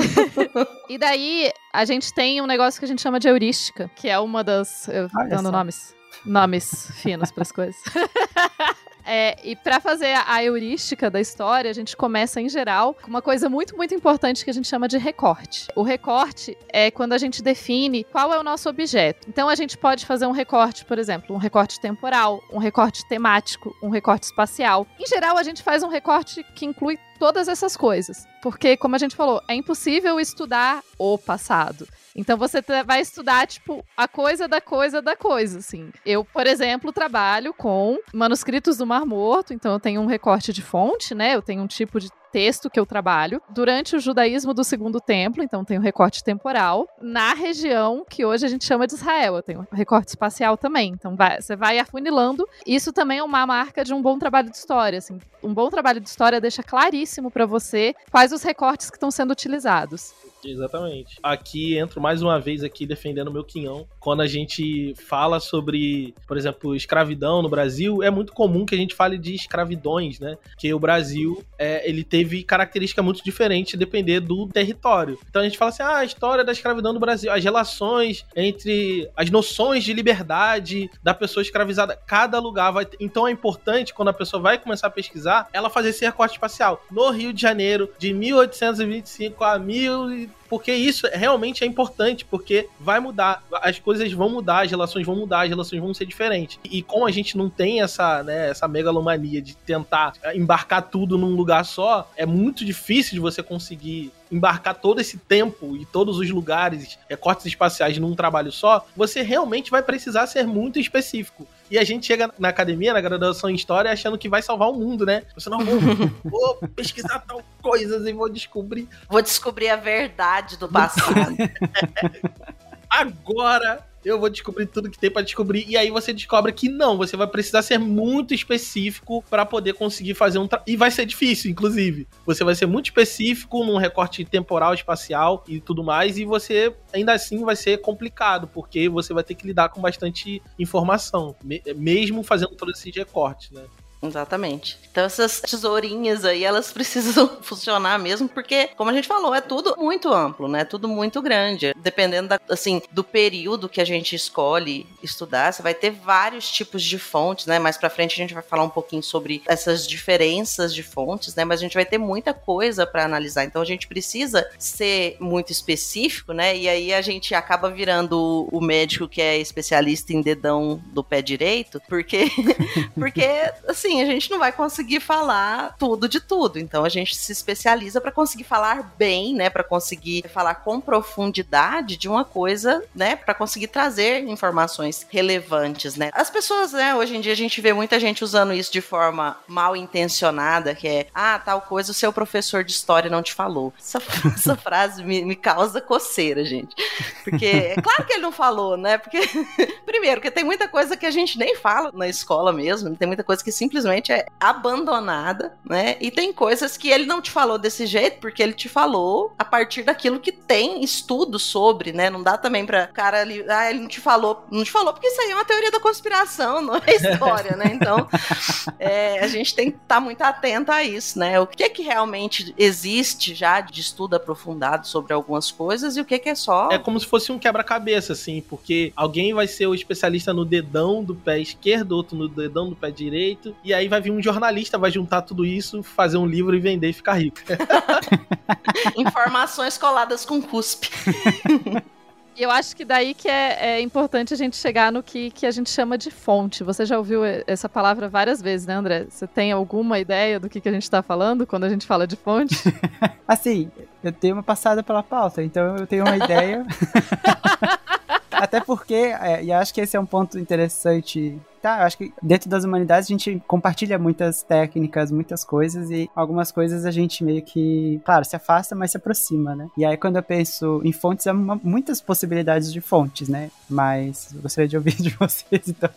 C: e daí, a gente tem um negócio que a gente chama de heurística, que é uma das. Eu, dando nomes. Nomes finos para as coisas. É, e para fazer a heurística da história, a gente começa, em geral, com uma coisa muito, muito importante que a gente chama de recorte. O recorte é quando a gente define qual é o nosso objeto. Então, a gente pode fazer um recorte, por exemplo, um recorte temporal, um recorte temático, um recorte espacial. Em geral, a gente faz um recorte que inclui todas essas coisas. Porque, como a gente falou, é impossível estudar o passado. Então você vai estudar, tipo, a coisa da coisa da coisa, assim. Eu, por exemplo, trabalho com manuscritos do Mar Morto, então eu tenho um recorte de fonte, né? Eu tenho um tipo de texto que eu trabalho durante o judaísmo do Segundo Templo, então tem um recorte temporal, na região que hoje a gente chama de Israel. Eu tenho um recorte espacial também. Então vai, você vai afunilando. Isso também é uma marca de um bom trabalho de história. Assim. Um bom trabalho de história deixa claríssimo para você quais os recortes que estão sendo utilizados.
E: Exatamente. Aqui entro mais uma vez aqui defendendo o meu quinhão. Quando a gente fala sobre, por exemplo, escravidão no Brasil, é muito comum que a gente fale de escravidões, né? Que o Brasil, é, ele teve característica muito diferente depender do território. Então a gente fala assim, ah, a história da escravidão no Brasil, as relações entre as noções de liberdade da pessoa escravizada, cada lugar vai. Então é importante quando a pessoa vai começar a pesquisar, ela fazer esse recorte espacial. No Rio de Janeiro, de 1825 a 1000 porque isso realmente é importante, porque vai mudar, as coisas vão mudar, as relações vão mudar, as relações vão ser diferentes. E como a gente não tem essa, né, essa megalomania de tentar embarcar tudo num lugar só, é muito difícil de você conseguir embarcar todo esse tempo e todos os lugares, recortes espaciais num trabalho só, você realmente vai precisar ser muito específico. E a gente chega na academia, na graduação em História, achando que vai salvar o mundo, né? Você não, vou, vou pesquisar tal coisas e vou descobrir.
D: Vou descobrir a verdade do passado.
E: Agora eu vou descobrir tudo que tem para descobrir. E aí você descobre que não, você vai precisar ser muito específico para poder conseguir fazer um. E vai ser difícil, inclusive. Você vai ser muito específico num recorte temporal, espacial e tudo mais. E você ainda assim vai ser complicado, porque você vai ter que lidar com bastante informação, mesmo fazendo todos esses recortes, né?
D: Exatamente. Então essas tesourinhas aí, elas precisam funcionar mesmo, porque, como a gente falou, é tudo muito amplo, né? Tudo muito grande. Dependendo da, assim, do período que a gente escolhe estudar, você vai ter vários tipos de fontes, né? Mais para frente a gente vai falar um pouquinho sobre essas diferenças de fontes, né? Mas a gente vai ter muita coisa para analisar. Então a gente precisa ser muito específico, né? E aí a gente acaba virando o médico que é especialista em dedão do pé direito, porque porque assim, a gente não vai conseguir falar tudo de tudo. Então a gente se especializa para conseguir falar bem, né, para conseguir falar com profundidade de uma coisa, né, para conseguir trazer informações relevantes, né? As pessoas, né, hoje em dia a gente vê muita gente usando isso de forma mal intencionada, que é, ah, tal coisa o seu professor de história não te falou. Essa, essa frase me, me causa coceira, gente. Porque é claro que ele não falou, né? Porque primeiro, que tem muita coisa que a gente nem fala na escola mesmo, tem muita coisa que simplesmente é abandonada, né? E tem coisas que ele não te falou desse jeito porque ele te falou a partir daquilo que tem estudo sobre, né? Não dá também para cara ali, ah, ele não te falou, não te falou porque isso aí é uma teoria da conspiração, não é história, né? Então, é, a gente tem que estar tá muito atento a isso, né? O que é que realmente existe já de estudo aprofundado sobre algumas coisas e o que é que é só
E: É como se fosse um quebra-cabeça assim, porque alguém vai ser o especialista no dedão do pé esquerdo, outro no dedão do pé direito, e aí vai vir um jornalista, vai juntar tudo isso, fazer um livro e vender e ficar rico.
D: Informações coladas com cuspe.
C: E eu acho que daí que é, é, importante a gente chegar no que, que a gente chama de fonte. Você já ouviu essa palavra várias vezes, né, André? Você tem alguma ideia do que, que a gente está falando quando a gente fala de fonte?
B: assim, eu tenho uma passada pela pauta, então eu tenho uma ideia. Até porque, é, e acho que esse é um ponto interessante eu acho que dentro das humanidades a gente compartilha muitas técnicas, muitas coisas e algumas coisas a gente meio que, claro, se afasta, mas se aproxima, né? E aí quando eu penso em fontes, há muitas possibilidades de fontes, né? Mas gostaria de ouvir de vocês, então.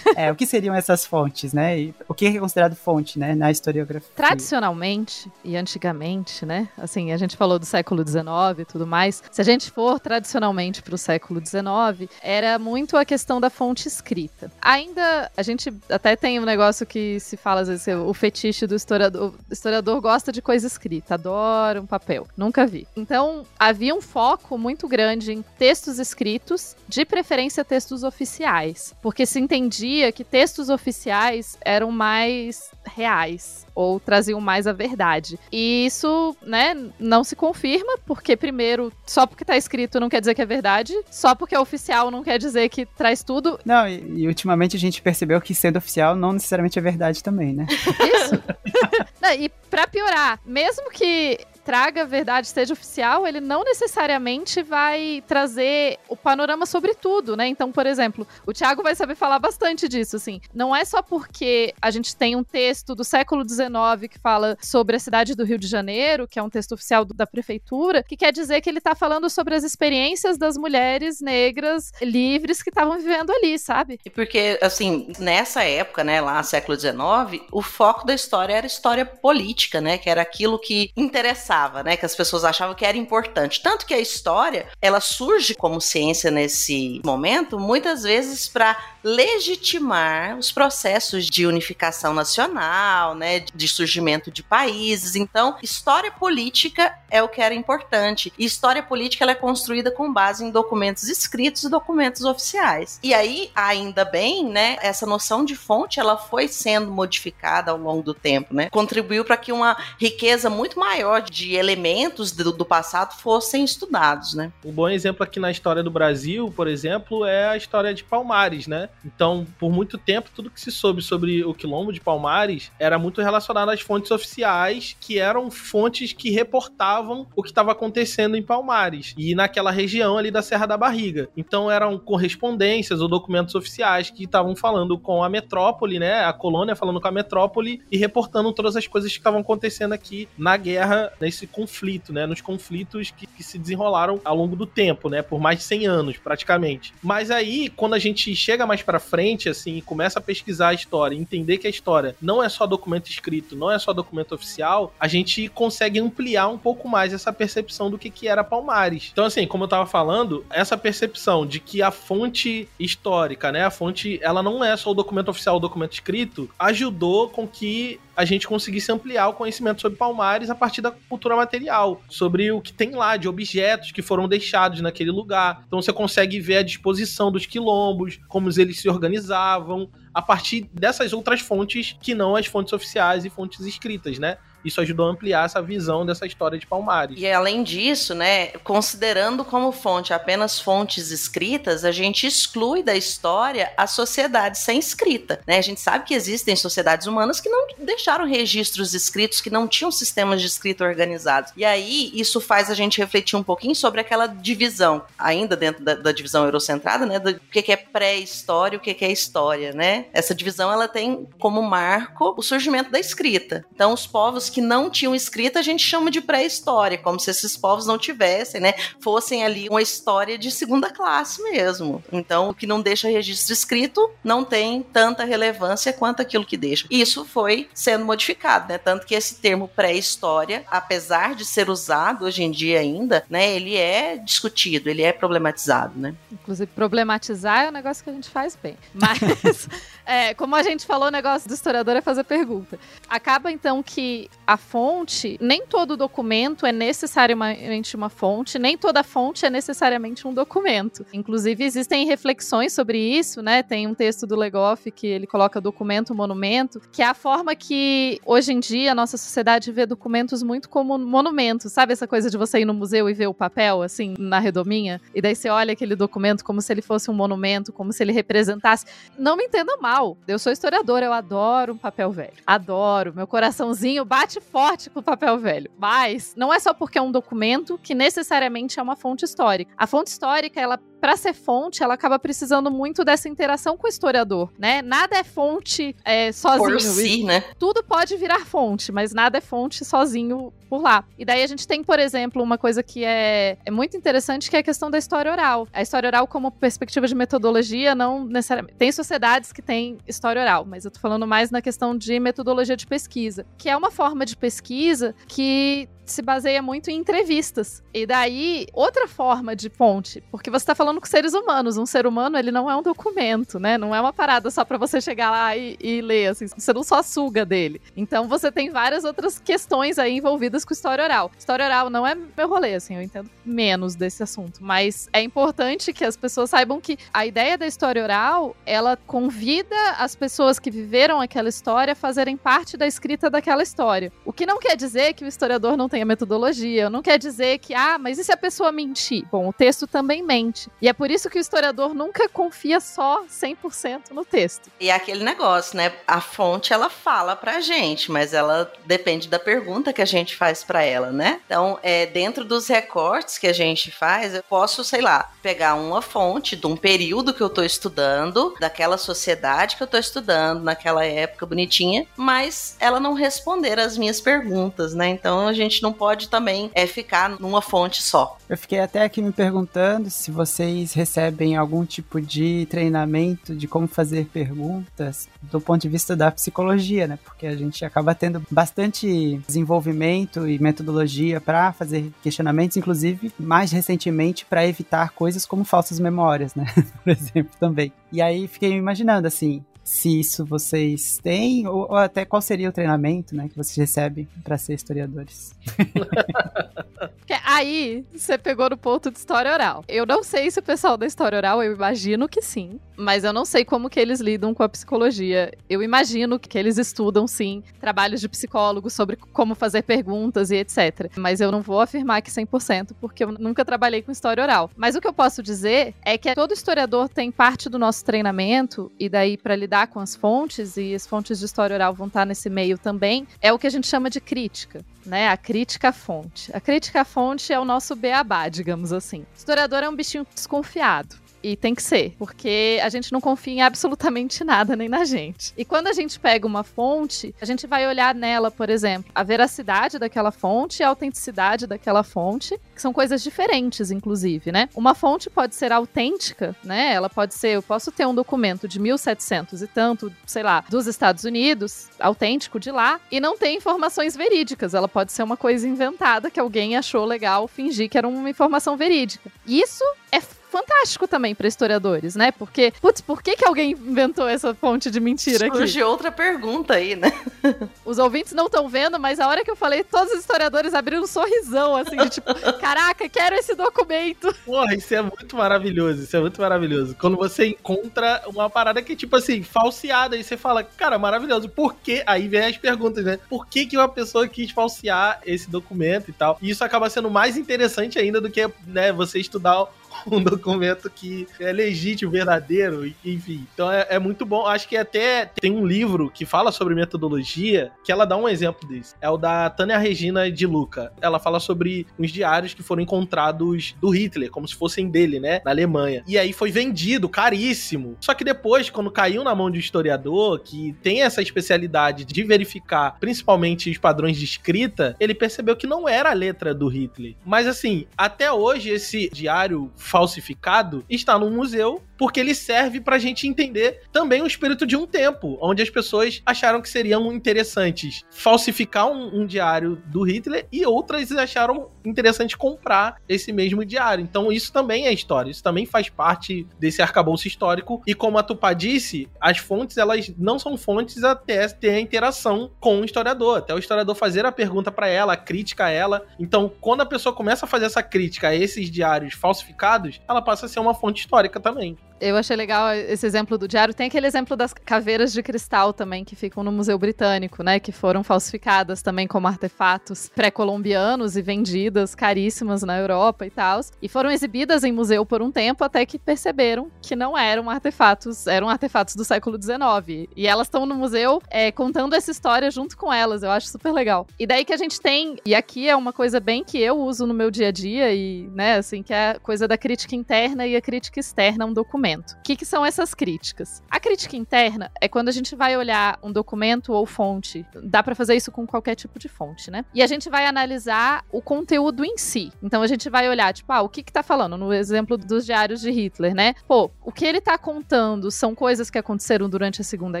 B: É, o que seriam essas fontes, né? E o que é considerado fonte, né, na historiografia?
C: Tradicionalmente e antigamente, né? Assim, a gente falou do século XIX e tudo mais. Se a gente for tradicionalmente para o século XIX, era muito a questão da fonte escrita. Ainda a gente até tem um negócio que se fala às vezes, o fetiche do historiador. O historiador gosta de coisa escrita, adora um papel. Nunca vi. Então, havia um foco muito grande em textos escritos, de preferência textos oficiais. Porque se entendia que textos oficiais eram mais reais ou traziam mais a verdade. E isso, né, não se confirma, porque primeiro, só porque tá escrito não quer dizer que é verdade, só porque é oficial não quer dizer que traz tudo.
B: Não, e, e ultimamente a gente percebeu que sendo oficial não necessariamente é verdade também, né?
C: Isso. não, e para piorar, mesmo que traga verdade, esteja oficial, ele não necessariamente vai trazer o panorama sobre tudo, né? Então, por exemplo, o Tiago vai saber falar bastante disso, assim. Não é só porque a gente tem um texto do século XIX que fala sobre a cidade do Rio de Janeiro, que é um texto oficial da prefeitura, que quer dizer que ele tá falando sobre as experiências das mulheres negras livres que estavam vivendo ali, sabe?
D: E porque, assim, nessa época, né, lá século XIX, o foco da história era história política, né? Que era aquilo que interessava interessava, né? Que as pessoas achavam que era importante. Tanto que a história, ela surge como ciência nesse momento, muitas vezes para legitimar os processos de unificação nacional, né? De surgimento de países. Então, história política é o que era importante. E história política ela é construída com base em documentos escritos e documentos oficiais. E aí, ainda bem, né? Essa noção de fonte ela foi sendo modificada ao longo do tempo, né? Contribuiu para que uma riqueza muito maior de de elementos do, do, passado fossem estudados, né?
E: Um bom exemplo aqui na história do Brasil, por exemplo, é a história de Palmares, né? Então, por muito tempo, tudo que se soube sobre o quilombo de Palmares era muito relacionado às fontes oficiais, que eram fontes que reportavam o que estava acontecendo em Palmares e naquela região ali da Serra da Barriga. Então, eram correspondências ou documentos oficiais que estavam falando com a metrópole, né? A colônia falando com a metrópole e reportando todas as coisas que estavam acontecendo aqui na guerra, nesse nesse conflito, né? Nos conflitos que, que, se desenrolaram ao longo do tempo, né? Por mais de 100 anos, praticamente. Mas aí, quando a gente chega mais para frente, assim, começa a pesquisar a história, entender que a história não é só documento escrito, não é só documento oficial, a gente consegue ampliar um pouco mais essa percepção do que, que era Palmares. Então, assim, como eu tava falando, essa percepção de que a fonte histórica, né? A fonte, ela não é só o documento oficial, o documento escrito, ajudou com que a gente conseguisse ampliar o conhecimento sobre Palmares a partir da cultura material, sobre o que tem lá de objetos que foram deixados naquele lugar. Então você consegue ver a disposição dos quilombos, como eles se organizavam, a partir dessas outras fontes que não as fontes oficiais e fontes escritas, né? Isso ajudou a ampliar essa visão dessa história de Palmares.
D: E além disso, né, considerando como fonte apenas fontes escritas, a gente exclui da história a sociedade sem escrita. Né? A gente sabe que existem sociedades humanas que não deixaram registros escritos, que não tinham sistemas de escrita organizados. E aí, isso faz a gente refletir um pouquinho sobre aquela divisão, ainda dentro da, da divisão eurocentrada, né, do que, que é pré-história e o que, que é história, né? Essa divisão, ela tem como marco o surgimento da escrita. Então, os povos que não tinham escrita, a gente chama de pré-história, como se esses povos não tivessem, né? Fossem ali uma história de segunda classe mesmo. Então, o que não deixa registro escrito não tem tanta relevância quanto aquilo que deixa. Isso foi sendo modificado, né? Tanto que esse termo pré-história, apesar de ser usado hoje em dia ainda, né? Ele é discutido, ele é problematizado, né?
C: Inclusive, problematizar é um negócio que a gente faz bem. Mas, é, como a gente falou, o negócio do historiador é fazer pergunta. Acaba, então, que a fonte, nem todo documento é necessariamente uma fonte, nem toda fonte é necessariamente um documento. Inclusive, existem reflexões sobre isso, né? Tem um texto do Legoff que ele coloca documento, monumento, que é a forma que hoje em dia a nossa sociedade vê documentos muito como monumentos. Sabe essa coisa de você ir no museu e ver o papel, assim, na redominha? E daí você olha aquele documento como se ele fosse um monumento, como se ele representasse. Não me entenda mal, eu sou historiadora, eu adoro um papel velho. Adoro, meu coraçãozinho bate forte com o papel velho. Mas não é só porque é um documento que necessariamente é uma fonte histórica. A fonte histórica, ela para ser fonte, ela acaba precisando muito dessa interação com o historiador, né? Nada é fonte é, sozinho.
D: Por si, né?
C: Tudo pode virar fonte, mas nada é fonte sozinho por lá. E daí a gente tem, por exemplo, uma coisa que é, é muito interessante, que é a questão da história oral. A história oral, como perspectiva de metodologia, não necessariamente. Tem sociedades que têm história oral, mas eu tô falando mais na questão de metodologia de pesquisa, que é uma forma de pesquisa que se baseia muito em entrevistas. E daí, outra forma de fonte, porque você está falando com seres humanos. Um ser humano, ele não é um documento, né? Não é uma parada só para você chegar lá e, e, ler, assim. Você não só suga dele. Então, você tem várias outras questões aí envolvidas com história oral. História oral não é meu rolê, assim, eu entendo menos desse assunto. Mas é importante que as pessoas saibam que a ideia da história oral, ela convida as pessoas que viveram aquela história a fazerem parte da escrita daquela história. O que não quer dizer que o historiador não tem a metodologia. Não quer dizer que, ah, mas e se a pessoa mentir? Bom, o texto também mente. E é por isso que o historiador nunca confia só 100% no texto.
D: E é aquele negócio, né? A fonte ela fala pra gente, mas ela depende da pergunta que a gente faz para ela, né? Então, é, dentro dos recortes que a gente faz, eu posso, sei lá, pegar uma fonte de um período que eu tô estudando, daquela sociedade que eu tô estudando, naquela época bonitinha, mas ela não responder as minhas perguntas, né? Então a gente não pode também é, ficar numa fonte só.
B: Eu fiquei até aqui me perguntando se vocês recebem algum tipo de treinamento de como fazer perguntas do ponto de vista da psicologia, né? Porque a gente acaba tendo bastante desenvolvimento e metodologia para fazer questionamentos, inclusive mais recentemente para evitar coisas como falsas memórias, né? Por exemplo, também. E aí fiquei me imaginando assim, se isso vocês têm, ou, ou, até qual seria o treinamento né, que vocês recebem para ser historiadores.
C: aí você pegou no ponto de história oral. Eu não sei se o pessoal da história oral, eu imagino que sim, mas eu não sei como que eles lidam com a psicologia. Eu imagino que eles estudam sim trabalhos de psicólogos sobre como fazer perguntas e etc. Mas eu não vou afirmar que 100% porque eu nunca trabalhei com história oral. Mas o que eu posso dizer é que todo historiador tem parte do nosso treinamento e daí para lidar lidar com as fontes, e as fontes de história oral vão estar nesse meio também, é o que a gente chama de crítica. Né, a crítica à fonte. A crítica à fonte é o nosso beabá, digamos assim. O historiador é um bichinho desconfiado. E tem que ser, porque a gente não confia em absolutamente nada nem na gente. E quando a gente pega uma fonte, a gente vai olhar nela, por exemplo, a veracidade daquela fonte e a autenticidade daquela fonte, que são coisas diferentes, inclusive, né? Uma fonte pode ser autêntica, né? Ela pode ser, eu posso ter um documento de 1700 e tanto, sei lá, dos Estados Unidos, autêntico de lá, e não ter informações verídicas. Ela pode ser uma coisa inventada que alguém achou legal fingir que era uma informação verídica. Isso é fantástico também para historiadores, né? Porque, putz, por que, que alguém inventou essa fonte de mentira aqui?
D: Surge outra pergunta aí, né?
C: Os ouvintes não estão vendo, mas a hora que eu falei, todos os historiadores abriram um sorrisão, assim, de tipo, caraca, quero esse documento.
E: Porra, isso é muito maravilhoso, isso é muito maravilhoso. Quando você encontra uma parada que é, tipo assim, falseada, e você fala, cara, maravilhoso, por quê? Aí vem as perguntas, né? Por que, que uma pessoa quis falsear esse documento e tal? E isso acaba sendo mais interessante ainda do que, né, você estudar um documento que é legítimo, verdadeiro, enfim. Então é, é, muito bom. Acho que até tem um livro que fala sobre metodologia que ela dá um exemplo desse. É o da Tânia Regina de Luca. Ela fala sobre uns diários que foram encontrados do Hitler, como se fossem dele, né? Na Alemanha. E aí foi vendido caríssimo. Só que depois, quando caiu na mão de um historiador que tem essa especialidade de verificar principalmente os padrões de escrita, ele percebeu que não era a letra do Hitler. Mas assim, até hoje esse diário falsificado está no museu porque ele serve pra gente entender também o espírito de um tempo, onde as pessoas acharam que seriam interessantes falsificar um, um diário do Hitler e outras acharam interessante comprar esse mesmo diário. Então isso também é história, isso também faz parte desse arcabouço histórico e como a Tupá disse, as fontes elas não são fontes até ter a interação com o historiador, até o historiador fazer a pergunta para ela, a crítica a ela. Então quando a pessoa começa a fazer essa crítica a esses diários falsificados, ela passa a ser uma fonte histórica também.
C: Eu achei legal esse exemplo do diário. Tem aquele exemplo das caveiras de cristal também, que ficam no Museu Britânico, né? Que foram falsificadas também como artefatos pré-colombianos e vendidas caríssimas na Europa e tal. E foram exibidas em museu por um tempo até que perceberam que não eram artefatos, eram artefatos do século XIX. E elas estão no museu é, contando essa história junto com elas. Eu acho super legal. E daí que a gente tem, e aqui é uma coisa bem que eu uso no meu dia a dia, e, né, assim, que é a coisa da crítica interna e a crítica externa um documento documento. O que, que são essas críticas? A crítica interna é quando a gente vai olhar um documento ou fonte. Dá para fazer isso com qualquer tipo de fonte, né? E a gente vai analisar o conteúdo em si. Então a gente vai olhar, tipo, ah, o que que tá falando? No exemplo dos diários de Hitler, né? Pô, o que ele tá contando são coisas que aconteceram durante a Segunda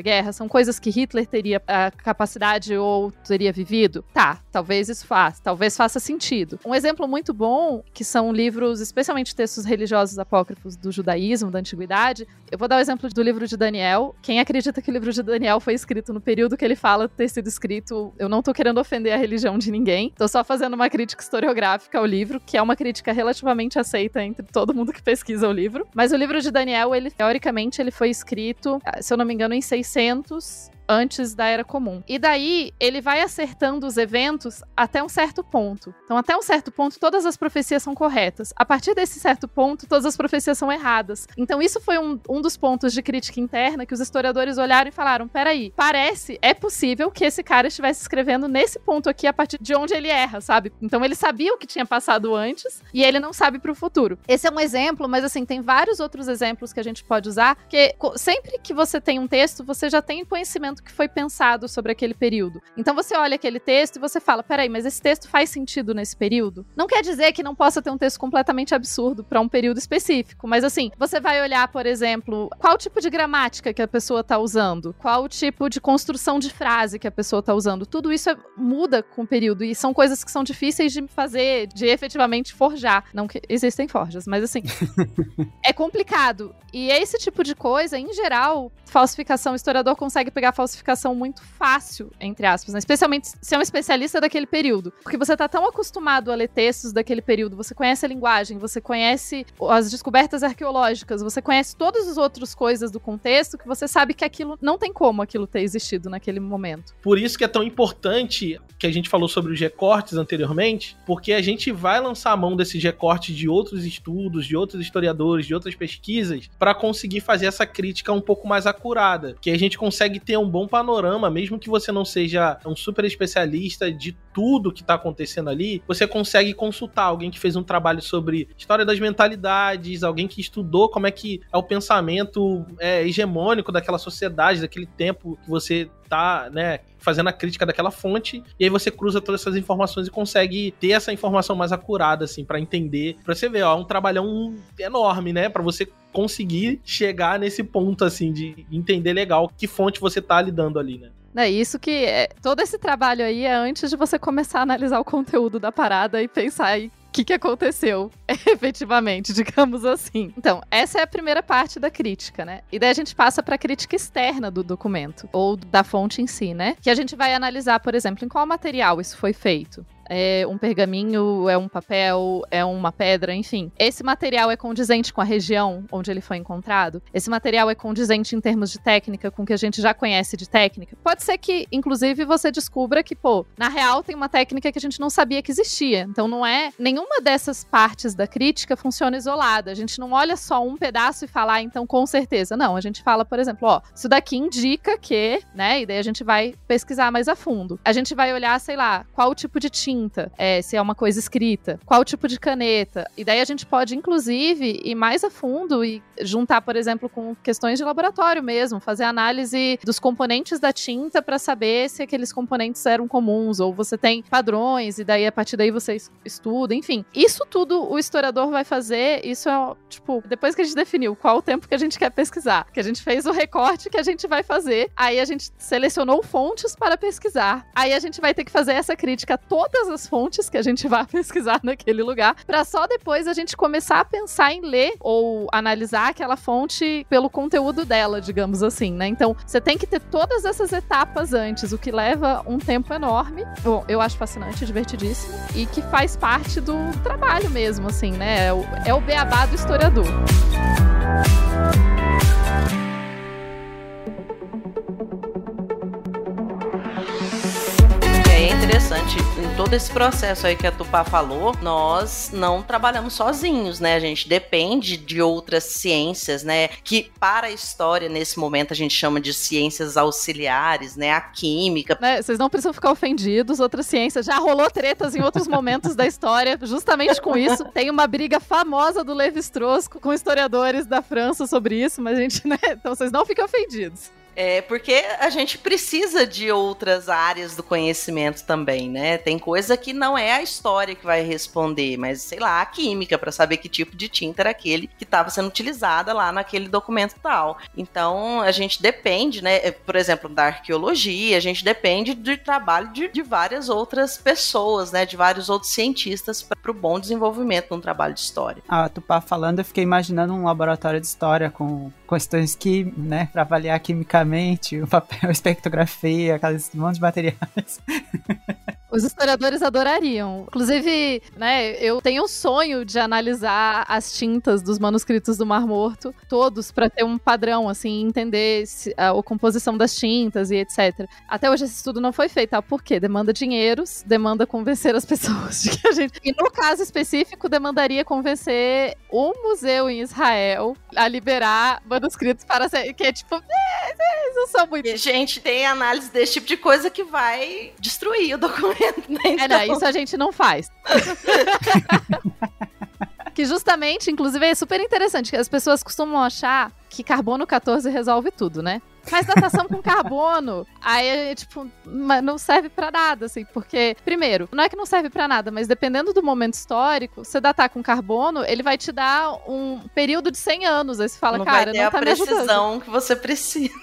C: Guerra? São coisas que Hitler teria a capacidade ou teria vivido? Tá, talvez isso faça, talvez faça sentido. Um exemplo muito bom, que são livros, especialmente textos religiosos apócrifos do judaísmo, da antiguidade. Eu vou dar o exemplo do livro de Daniel. Quem acredita que o livro de Daniel foi escrito no período que ele fala ter sido escrito, eu não tô querendo ofender a religião de ninguém. Tô só fazendo uma crítica historiográfica ao livro, que é uma crítica relativamente aceita entre todo mundo que pesquisa o livro. Mas o livro de Daniel, ele teoricamente ele foi escrito, se eu não me engano, em 600 antes da Era Comum. E daí ele vai acertando os eventos até um certo ponto. Então, até um certo ponto, todas as profecias são corretas. A partir desse certo ponto, todas as profecias são erradas. Então, isso foi um, um dos pontos de crítica interna que os historiadores olharam e falaram: peraí, parece, é possível que esse cara estivesse escrevendo nesse ponto aqui a partir de onde ele erra, sabe? Então, ele sabia o que tinha passado antes e ele não sabe para o futuro. Esse é um exemplo, mas assim, tem vários outros exemplos que a gente pode usar, que sempre que você tem um texto, você já tem conhecimento que foi pensado sobre aquele período. Então você olha aquele texto e você fala: peraí, mas esse texto faz sentido nesse período? Não quer dizer que não possa ter um texto completamente absurdo para um período específico, mas assim, você vai olhar, por exemplo, qual tipo de gramática que a pessoa está usando, qual tipo de construção de frase que a pessoa está usando. Tudo isso é, muda com o período e são coisas que são difíceis de fazer, de efetivamente forjar. Não que existem forjas, mas assim, é complicado. E esse tipo de coisa, em geral, falsificação, o historiador consegue pegar falsificação muito fácil, entre aspas, né? especialmente se é um especialista daquele período. Porque você tá tão acostumado a ler textos daquele período, você conhece a linguagem, você conhece as descobertas arqueológicas, você conhece todas as outras coisas do contexto que você sabe que aquilo não tem como aquilo ter existido naquele momento.
E: Por isso que é tão importante que a gente falou sobre os recortes anteriormente, porque a gente vai lançar a mão desses recortes de outros estudos, de outros historiadores, de outras pesquisas, para conseguir fazer essa crítica um pouco mais acurada, que a gente consegue ter um bom panorama, mesmo que você não seja um super especialista de tudo que tá acontecendo ali, você consegue consultar alguém que fez um trabalho sobre história das mentalidades, alguém que estudou como é que é o pensamento é, hegemônico daquela sociedade, daquele tempo que você tá, né, fazendo a crítica daquela fonte, e aí você cruza todas essas informações e consegue ter essa informação mais acurada, assim, para entender. Pra você ver, ó, é um trabalhão enorme, né, para você conseguir chegar nesse ponto, assim, de entender legal que fonte você tá lidando ali, né.
C: É isso que é, todo esse trabalho aí é antes de você começar a analisar o conteúdo da parada e pensar aí que, que aconteceu, efetivamente, digamos assim. Então, essa é a primeira parte da crítica, né? E daí a gente passa para a crítica externa do documento, ou da fonte em si, né? Que a gente vai analisar, por exemplo, em qual material isso foi feito é um pergaminho, é um papel, é uma pedra, enfim. Esse material é condizente com a região onde ele foi encontrado? Esse material é condizente em termos de técnica com o que a gente já conhece de técnica? Pode ser que, inclusive, você descubra que, pô, na real tem uma técnica que a gente não sabia que existia. Então não é. Nenhuma dessas partes da crítica funciona isolada. A gente não olha só um pedaço e fala, ah, então com certeza. Não, a gente fala, por exemplo, ó, isso daqui indica que, né? E daí a gente vai pesquisar mais a fundo. A gente vai olhar, sei lá, qual o tipo de tinta tinta, é, se é uma coisa escrita, qual tipo de caneta. E daí a gente pode, inclusive, ir mais a fundo e juntar, por exemplo, com questões de laboratório mesmo, fazer análise dos componentes da tinta para saber se aqueles componentes eram comuns, ou você tem padrões, e daí a partir daí você estuda, enfim. Isso tudo o historiador vai fazer, isso é, tipo, depois que a gente definiu qual o tempo que a gente quer pesquisar, que a gente fez o recorte que a gente vai fazer, aí a gente selecionou fontes para pesquisar, aí a gente vai ter que fazer essa crítica a todas as fontes que a gente vai pesquisar naquele lugar, para só depois a gente começar a pensar em ler ou analisar aquela fonte pelo conteúdo dela, digamos assim, né? Então, você tem que ter todas essas etapas antes, o que leva um tempo enorme. Bom, eu acho fascinante, divertidíssimo e que faz parte do trabalho mesmo, assim, né? É o, é o beabá do historiador.
D: Interessante, em todo esse processo aí que a Tupá falou, nós não trabalhamos sozinhos, né? A gente depende de outras ciências, né? Que para a história, nesse momento, a gente chama de ciências auxiliares, né? A química.
C: Né? Vocês não precisam ficar ofendidos, outras ciências. Já rolou tretas em outros momentos da história, justamente com isso. Tem uma briga famosa do Levi-Strauss com historiadores da França sobre isso, mas a gente, né? Então vocês não fiquem ofendidos.
D: É porque a gente precisa de outras áreas do conhecimento também, né? Tem coisa que não é a história que vai responder, mas sei lá, a química para saber que tipo de tinta era aquele que estava sendo utilizada lá naquele documento tal. Então a gente depende, né? É, por exemplo, da arqueologia, a gente depende do trabalho de, de várias outras pessoas, né? De vários outros cientistas para o bom desenvolvimento de um trabalho de história.
B: Ah, Tupá falando, eu fiquei imaginando um laboratório de história com questões que, né, para avaliar quimicamente, o papel, espectrografia, aqueles monte de materiais.
C: Os historiadores adorariam. Inclusive, né, eu tenho o sonho de analisar as tintas dos manuscritos do Mar Morto, todos, para ter um padrão, assim, entender se, a, a, composição das tintas e etc. Até hoje esse estudo não foi feito, tá? Por quê? Demanda dinheiros, demanda convencer as pessoas de que a gente. E no caso específico, demandaria convencer o museu em Israel a liberar manuscritos para ser. Que é tipo, é, é, não são muito.
D: E, gente, tem análise desse tipo de coisa que vai destruir o documento né?
C: Então... É, não, então. isso a gente não faz. que justamente, inclusive, é super interessante, que as pessoas costumam achar que carbono 14 resolve tudo, né? Faz datação com carbono. Aí, tipo, não serve para nada, assim, porque, primeiro, não é que não serve para nada, mas dependendo do momento histórico, você datar com carbono, ele vai te dar um período de 100 anos. Aí você fala,
D: não
C: cara,
D: vai ter
C: não tá
D: a precisão que você precisa.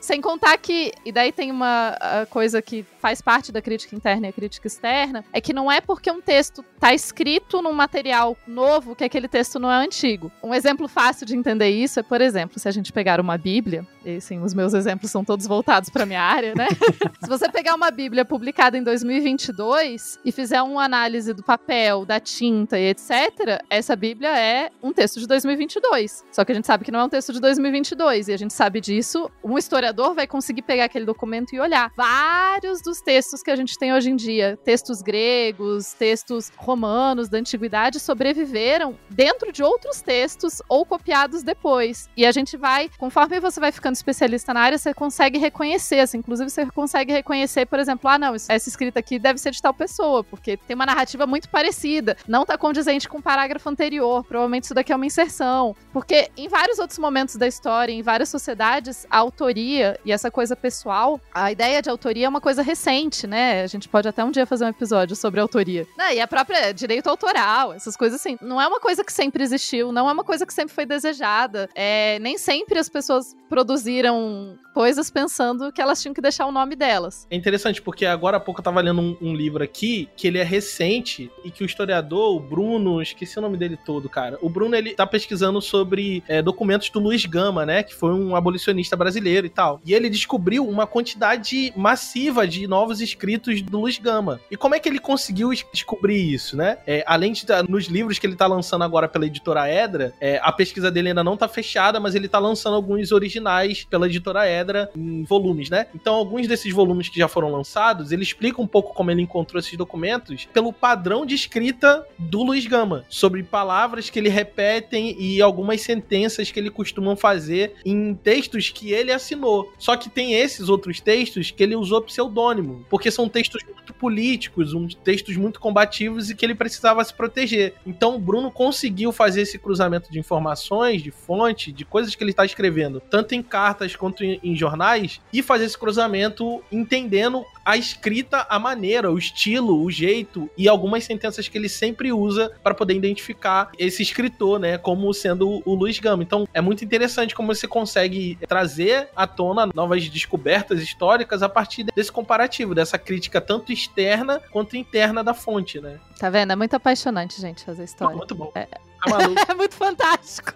C: Sem contar que, e daí tem uma coisa que faz parte da crítica interna e a crítica externa, é que não é porque um texto tá escrito num material novo que aquele texto não é antigo. Um exemplo fácil de entender isso é, por exemplo, se a gente pegar uma Bíblia, e sim, os meus exemplos são todos voltados para minha área, né? se você pegar uma Bíblia publicada em 2022 e fizer uma análise do papel, da tinta e etc, essa Bíblia é um texto de 2022. Só que a gente sabe que não é um texto de 2022 e a gente sabe disso, um historiador vai conseguir pegar aquele documento e olhar vários dos textos que a gente tem hoje em dia, textos gregos, textos romanos da antiguidade sobreviveram dentro de outros textos ou copiados depois. E a gente vai, conforme você vai ficando especialista na área, você consegue reconhecer, assim, inclusive você consegue reconhecer, por exemplo, ah, não, essa escrita aqui deve ser de tal pessoa, porque tem uma narrativa muito parecida, não tá condizente com o parágrafo anterior, provavelmente isso daqui é uma inserção, porque em vários outros momentos da história, em várias sociedades, a autoria e essa coisa pessoal, a ideia de autoria é uma coisa recente, né? A gente pode até um dia fazer um episódio sobre autoria. Ah, e a própria direito autoral, essas coisas assim, não é uma coisa que sempre existiu, não é uma coisa que sempre foi desejada. É, nem sempre as pessoas produziram coisas pensando que elas tinham que deixar o nome delas.
E: É interessante, porque agora há pouco eu tava lendo um, um, livro aqui, que ele é recente, e que o historiador, o Bruno, esqueci o nome dele todo, cara. O Bruno, ele tá pesquisando sobre é, documentos do Luiz Gama, né, que foi um abolicionista brasileiro e tal. E ele descobriu uma quantidade massiva de novos escritos do Luiz Gama. E como é que ele conseguiu descobrir isso, né? É, além de tá, nos livros que ele tá lançando agora pela editora Edra, é, a pesquisa dele ainda não tá fechada, mas ele tá lançando alguns originais pela editora Edra Pedra em volumes, né? Então, alguns desses volumes que já foram lançados, ele explica um pouco como ele encontrou esses documentos pelo padrão de escrita do Luiz Gama, sobre palavras que ele repetem e algumas sentenças que ele costuma fazer em textos que ele assinou. Só que tem esses outros textos que ele usou pseudônimo, porque são textos muito políticos, um, textos muito combativos e que ele precisava se proteger. Então, o Bruno conseguiu fazer esse cruzamento de informações, de fonte, de coisas que ele está escrevendo, tanto em cartas quanto em em jornais e fazer esse cruzamento entendendo a escrita, a maneira, o estilo, o jeito e algumas sentenças que ele sempre usa para poder identificar esse escritor, né, como sendo o Luiz Gama. Então, é muito interessante como você consegue trazer à tona novas descobertas históricas a partir desse comparativo, dessa crítica tanto externa quanto interna da fonte, né?
C: Tá vendo? É muito apaixonante, gente, fazer história.
E: Muito bom.
C: É, Tá é muito fantástico.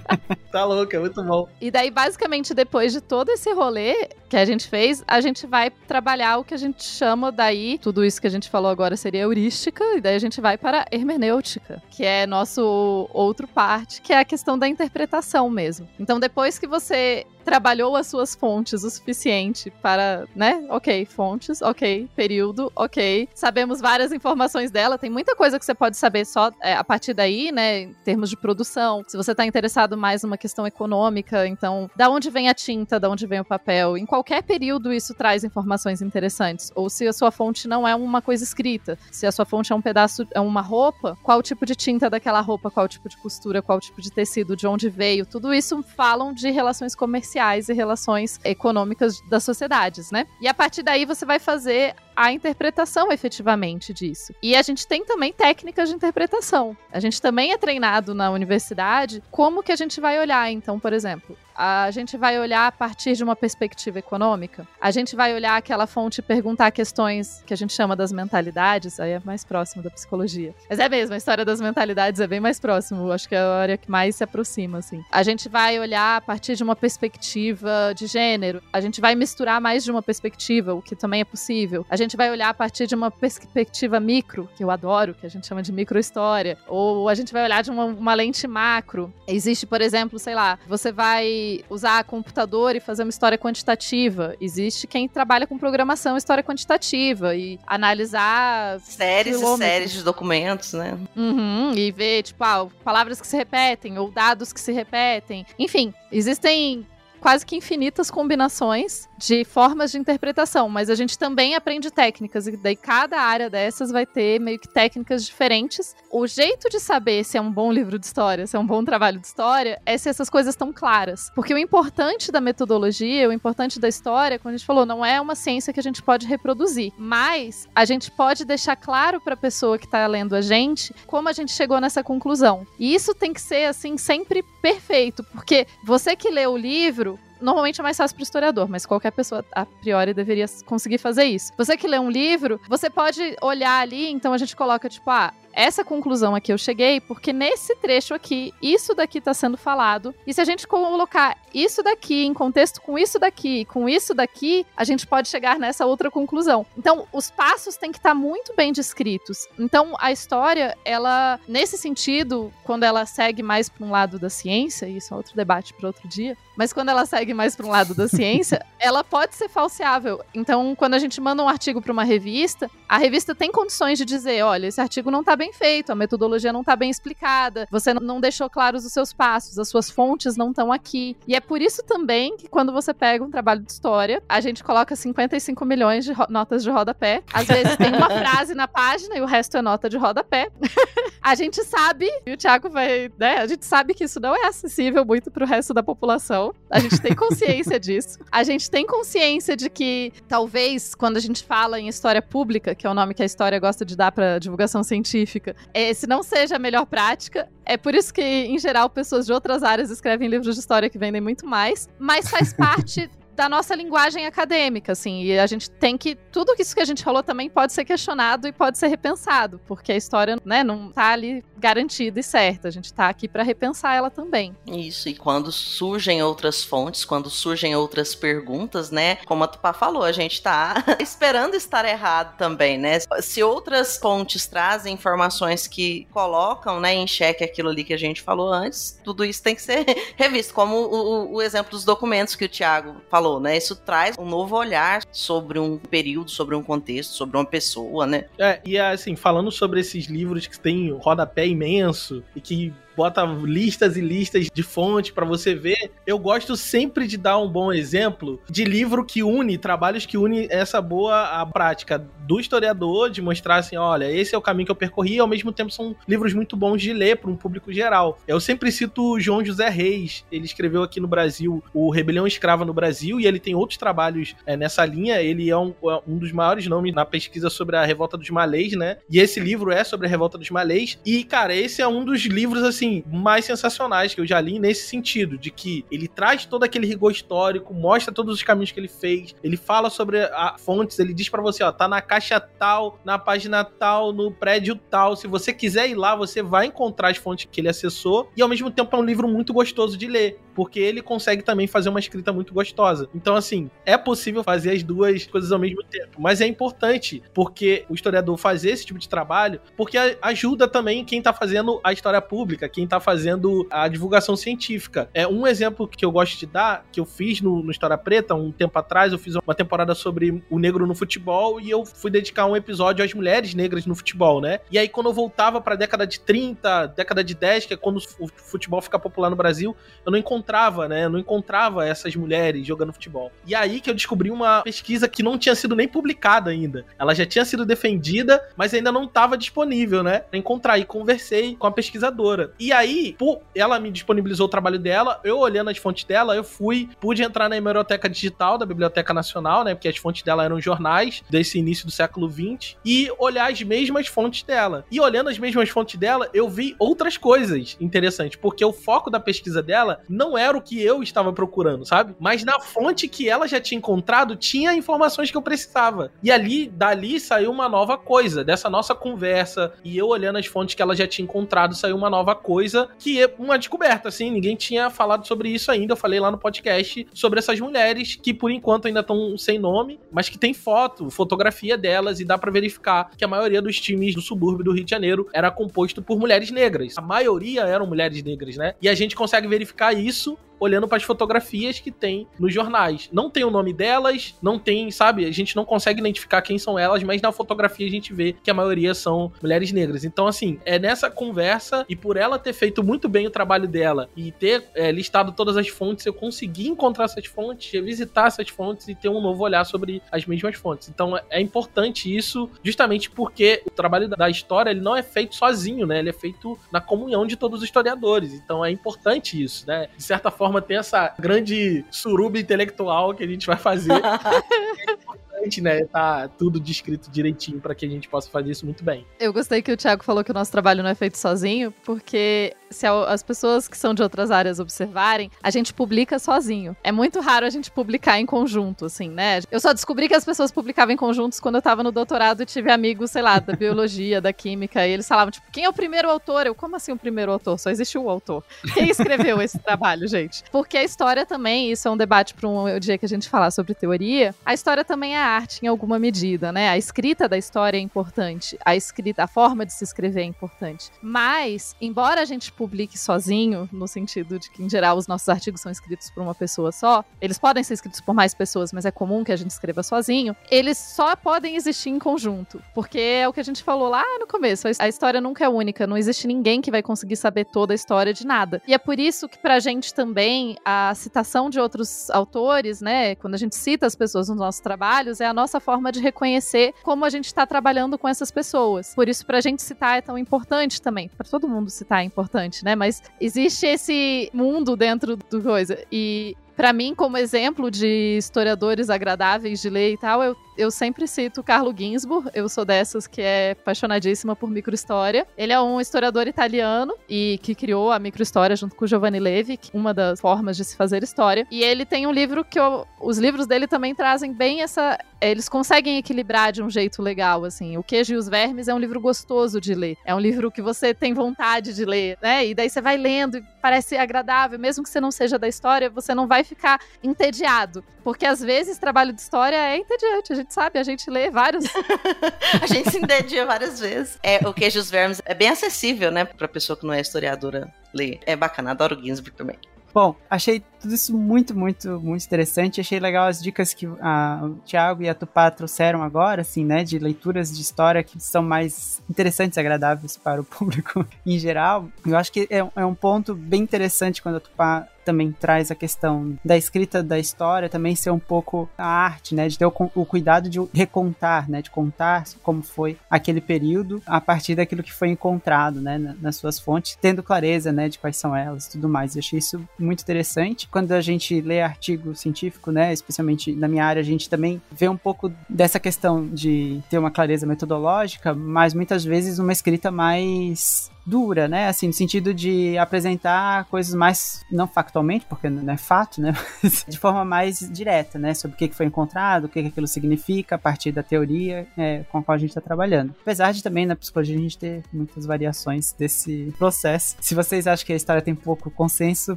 E: tá louco, é muito bom.
C: E daí, basicamente, depois de todo esse rolê que a gente fez, a gente vai trabalhar o que a gente chama daí, tudo isso que a gente falou agora seria heurística, e daí a gente vai para hermenêutica, que é nosso outro parte, que é a questão da interpretação mesmo. Então, depois que você trabalhou as suas fontes o suficiente para, né? Ok, fontes, ok, período, ok. Sabemos várias informações dela, tem muita coisa que você pode saber só é, a partir daí, né? Em termos de produção. Se você está interessado mais numa questão econômica, então, da onde vem a tinta, da onde vem o papel? Em qualquer período isso traz informações interessantes. Ou se a sua fonte não é uma coisa escrita, se a sua fonte é um pedaço, é uma roupa, qual tipo de tinta daquela roupa, qual tipo de costura, qual tipo de tecido, de onde veio, tudo isso falam de relações comerciais e relações econômicas das sociedades, né? E a partir daí você vai fazer a interpretação efetivamente disso. E a gente tem também técnicas de interpretação. A gente também é treinado na universidade como que a gente vai olhar. Então, por exemplo, a gente vai olhar a partir de uma perspectiva econômica. A gente vai olhar aquela fonte e perguntar questões que a gente chama das mentalidades, aí é mais próximo da psicologia. Mas é mesmo, a história das mentalidades é bem mais próximo, acho que é a área que mais se aproxima, assim. A gente vai olhar a partir de uma perspectiva de gênero. A gente vai misturar mais de uma perspectiva, o que também é possível. A gente vai olhar a partir de uma perspectiva micro, que eu adoro, que a gente chama de microhistória, ou a gente vai olhar de uma, uma lente macro. Existe, por exemplo, sei lá, você vai usar computador e fazer uma história quantitativa. Existe quem trabalha com programação história quantitativa e analisar
D: séries e séries de documentos, né?
C: Uhum, e ver, tipo, ah, palavras que se repetem ou dados que se repetem. Enfim, existem quase que infinitas combinações de formas de interpretação, mas a gente também aprende técnicas, e daí cada área dessas vai ter meio que técnicas diferentes. O jeito de saber se é um bom livro de história, se é um bom trabalho de história, é se essas coisas estão claras. Porque o importante da metodologia, o importante da história, como a gente falou, não é uma ciência que a gente pode reproduzir, mas a gente pode deixar claro para a pessoa que está lendo a gente como a gente chegou nessa conclusão. E isso tem que ser, assim, sempre perfeito, porque você que lê o livro, normalmente é mais fácil para o historiador, mas qualquer pessoa a priori deveria conseguir fazer isso. Você que lê um livro, você pode olhar ali, então a gente coloca tipo, ah, essa conclusão aqui eu cheguei porque nesse trecho aqui, isso daqui está sendo falado. E se a gente colocar isso daqui em contexto com isso daqui, com isso daqui, a gente pode chegar nessa outra conclusão. Então, os passos têm que estar tá muito bem descritos. Então, a história, ela, nesse sentido, quando ela segue mais para um lado da ciência, isso é outro debate para outro dia, mas quando ela segue mais para um lado da ciência, ela pode ser falseável. Então, quando a gente manda um artigo para uma revista, a revista tem condições de dizer, olha, esse artigo não está bem feito, a metodologia não tá bem explicada, você não deixou claros os seus passos, as suas fontes não estão aqui. E é por isso também que quando você pega um trabalho de história, a gente coloca 55 milhões de notas de rodapé. Às vezes tem uma frase na página e o resto é nota de rodapé. a gente sabe, e o Thiago vai, né? A gente sabe que isso não é acessível muito pro resto da população. A gente tem consciência disso. A gente tem consciência de que talvez quando a gente fala em história pública, que é o nome que a história gosta de dar para divulgação científica, esse não seja a melhor prática. É por isso que, em geral, pessoas de outras áreas escrevem livros de história que vendem muito mais, mas faz parte da nossa linguagem acadêmica, assim, e a gente tem que tudo isso que a gente falou também pode ser questionado e pode ser repensado, porque a história, né, não tá ali garantida e certa. A gente tá aqui para repensar ela também.
D: Isso, e quando surgem outras fontes, quando surgem outras perguntas, né, como a Tupá falou, a gente tá esperando estar errado também, né? Se outras fontes trazem informações que colocam, né, em xeque aquilo ali que a gente falou antes, tudo isso tem que ser revisto, como o, o exemplo dos documentos que o Tiago falou falou, né? Isso traz um novo olhar sobre um período, sobre um contexto, sobre uma pessoa, né?
E: É, e assim, falando sobre esses livros que tem rodapé imenso e que bota listas e listas de fontes para você ver. Eu gosto sempre de dar um bom exemplo de livro que une, trabalhos que une essa boa a prática do historiador, de mostrar assim, olha, esse é o caminho que eu percorri, e ao mesmo tempo são livros muito bons de ler para um público geral. Eu sempre cito João José Reis, ele escreveu aqui no Brasil o Rebelião Escrava no Brasil, e ele tem outros trabalhos é, nessa linha, ele é um, é um dos maiores nomes na pesquisa sobre a revolta dos malês, né? E esse livro é sobre a revolta dos malês, e cara, esse é um dos livros assim assim, mais sensacionais que eu já li nesse sentido, de que ele traz todo aquele rigor histórico, mostra todos os caminhos que ele fez, ele fala sobre a fontes, ele diz para você, ó, tá na caixa tal, na página tal, no prédio tal, se você quiser ir lá, você vai encontrar as fontes que ele acessou, e ao mesmo tempo é um livro muito gostoso de ler, porque ele consegue também fazer uma escrita muito gostosa. Então, assim, é possível fazer as duas coisas ao mesmo tempo, mas é importante porque o historiador fazer esse tipo de trabalho, porque ajuda também quem tá fazendo a história pública, quem tá fazendo a divulgação científica. É um exemplo que eu gosto de dar, que eu fiz no, no História Preta um tempo atrás, eu fiz uma temporada sobre o negro no futebol e eu fui dedicar um episódio às mulheres negras no futebol, né? E aí quando eu voltava para a década de 30, década de 10, que é quando o futebol fica popular no Brasil, eu não encontrava, né? Não encontrava essas mulheres jogando futebol. E aí que eu descobri uma pesquisa que não tinha sido nem publicada ainda. Ela já tinha sido defendida, mas ainda não estava disponível, né? Pra encontrar e conversei com a pesquisadora. E aí, pô, ela me disponibilizou o trabalho dela, eu olhando as fontes dela, eu fui, pude entrar na hemeroteca digital da Biblioteca Nacional, né? Porque as fontes dela eram jornais desse início do século XX, e olhar as mesmas fontes dela. E olhando as mesmas fontes dela, eu vi outras coisas interessantes, porque o foco da pesquisa dela não era o que eu estava procurando, sabe? Mas na fonte que ela já tinha encontrado, tinha informações que eu precisava. E ali, dali saiu uma nova coisa, dessa nossa conversa, e eu olhando as fontes que ela já tinha encontrado, saiu uma nova coisa coisa que é uma descoberta, assim, ninguém tinha falado sobre isso ainda. Eu falei lá no podcast sobre essas mulheres que por enquanto ainda estão sem nome, mas que tem foto, fotografia delas e dá para verificar que a maioria dos times do subúrbio do Rio de Janeiro era composto por mulheres negras. A maioria eram mulheres negras, né? E a gente consegue verificar isso olhando para as fotografias que tem nos jornais. Não tem o nome delas, não tem, sabe? A gente não consegue identificar quem são elas, mas na fotografia a gente vê que a maioria são mulheres negras. Então, assim, é nessa conversa e por ela ter feito muito bem o trabalho dela e ter é, listado todas as fontes, eu consegui encontrar essas fontes, revisitar essas fontes e ter um novo olhar sobre as mesmas fontes. Então, é importante isso, justamente porque o trabalho da história ele não é feito sozinho, né? Ele é feito na comunhão de todos os historiadores. Então, é importante isso, né? De certa forma, forma tem essa grande suruba intelectual que a gente vai fazer. importante, né? Tá tudo descrito direitinho para que a gente possa fazer isso muito bem.
C: Eu gostei que o Thiago falou que o nosso trabalho não é feito sozinho, porque se as pessoas que são de outras áreas observarem, a gente publica sozinho. É muito raro a gente publicar em conjunto, assim, né? Eu só descobri que as pessoas publicavam em conjuntos quando eu tava no doutorado e tive amigos, sei lá, da biologia, da química, e eles falavam, tipo, quem é o primeiro autor? Eu, como assim o primeiro autor? Só existe o autor. Quem escreveu esse trabalho, gente? Porque a história também, isso é um debate para um dia que a gente falar sobre teoria, a história também é arte em alguma medida, né? A escrita da história é importante, a escrita, a forma de se escrever é importante. Mas, embora a gente publique sozinho, no sentido de que, em geral, os nossos artigos são escritos por uma pessoa só, eles podem ser escritos por mais pessoas, mas é comum que a gente escreva sozinho, eles só podem existir em conjunto. Porque é o que a gente falou lá no começo: a história nunca é única, não existe ninguém que vai conseguir saber toda a história de nada. E é por isso que, pra gente também, a citação de outros autores, né, quando a gente cita as pessoas nos nossos trabalhos, é a nossa forma de reconhecer como a gente está trabalhando com essas pessoas. Por isso, pra gente citar é tão importante também. Para todo mundo citar é importante, né? Mas existe esse mundo dentro do coisa. E para mim, como exemplo de historiadores agradáveis de ler e tal, eu, eu sempre cito Carlo Ginzburg. Eu sou dessas que é apaixonadíssima por microhistória. Ele é um historiador italiano e que criou a microhistória junto com Giovanni Levi, uma das formas de se fazer história. E ele tem um livro que eu, os livros dele também trazem bem essa. Eles conseguem equilibrar de um jeito legal, assim. O Queijo e os Vermes é um livro gostoso de ler. É um livro que você tem vontade de ler, né? E daí você vai lendo e parece agradável, mesmo que você não seja da história, você não vai ficar entediado. Porque às vezes trabalho de história é entediante, a gente sabe, a gente lê vários.
D: a gente se entedia várias vezes. É, o Queijo dos Vermes é bem acessível, né, pra pessoa que não é historiadora ler. É bacana, adoro o Ginsburg também.
B: Bom, achei tudo isso muito, muito, muito interessante. Achei legal as dicas que a, o Thiago e a Tupá trouxeram agora, assim, né? De leituras de história que são mais interessantes agradáveis para o público em geral. Eu acho que é, é um ponto bem interessante quando a Tupá também traz a questão da escrita da história também ser um pouco a arte, né, de ter o, o, cuidado de recontar, né, de contar como foi aquele período a partir daquilo que foi encontrado, né, nas suas fontes, tendo clareza, né, de quais são elas, e tudo mais. Eu achei isso muito interessante. Quando a gente lê artigo científico, né, especialmente na minha área, a gente também vê um pouco dessa questão de ter uma clareza metodológica, mas muitas vezes uma escrita mais dura, né? Assim, no sentido de apresentar coisas mais, não factualmente, porque não é fato, né? Mas de forma mais direta, né? Sobre o que foi encontrado, o que aquilo significa a partir da teoria é, com a qual a gente está trabalhando. Apesar de também na psicologia a gente ter muitas variações desse processo. Se vocês acham que a história tem pouco consenso,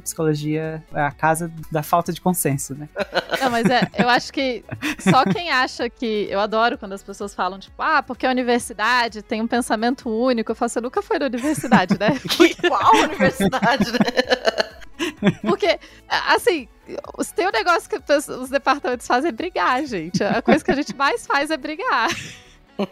B: psicologia é a casa da falta de consenso, né?
C: Não, mas é, eu acho que só quem acha que. Eu adoro quando as pessoas falam, tipo, ah, porque a universidade tem um pensamento único. Eu faço, eu nunca fui na universidade universidade, né?
D: Qual universidade, né?
C: Porque, assim, tem um negócio que os departamentos fazem é brigar, gente. A coisa que a gente mais faz é brigar.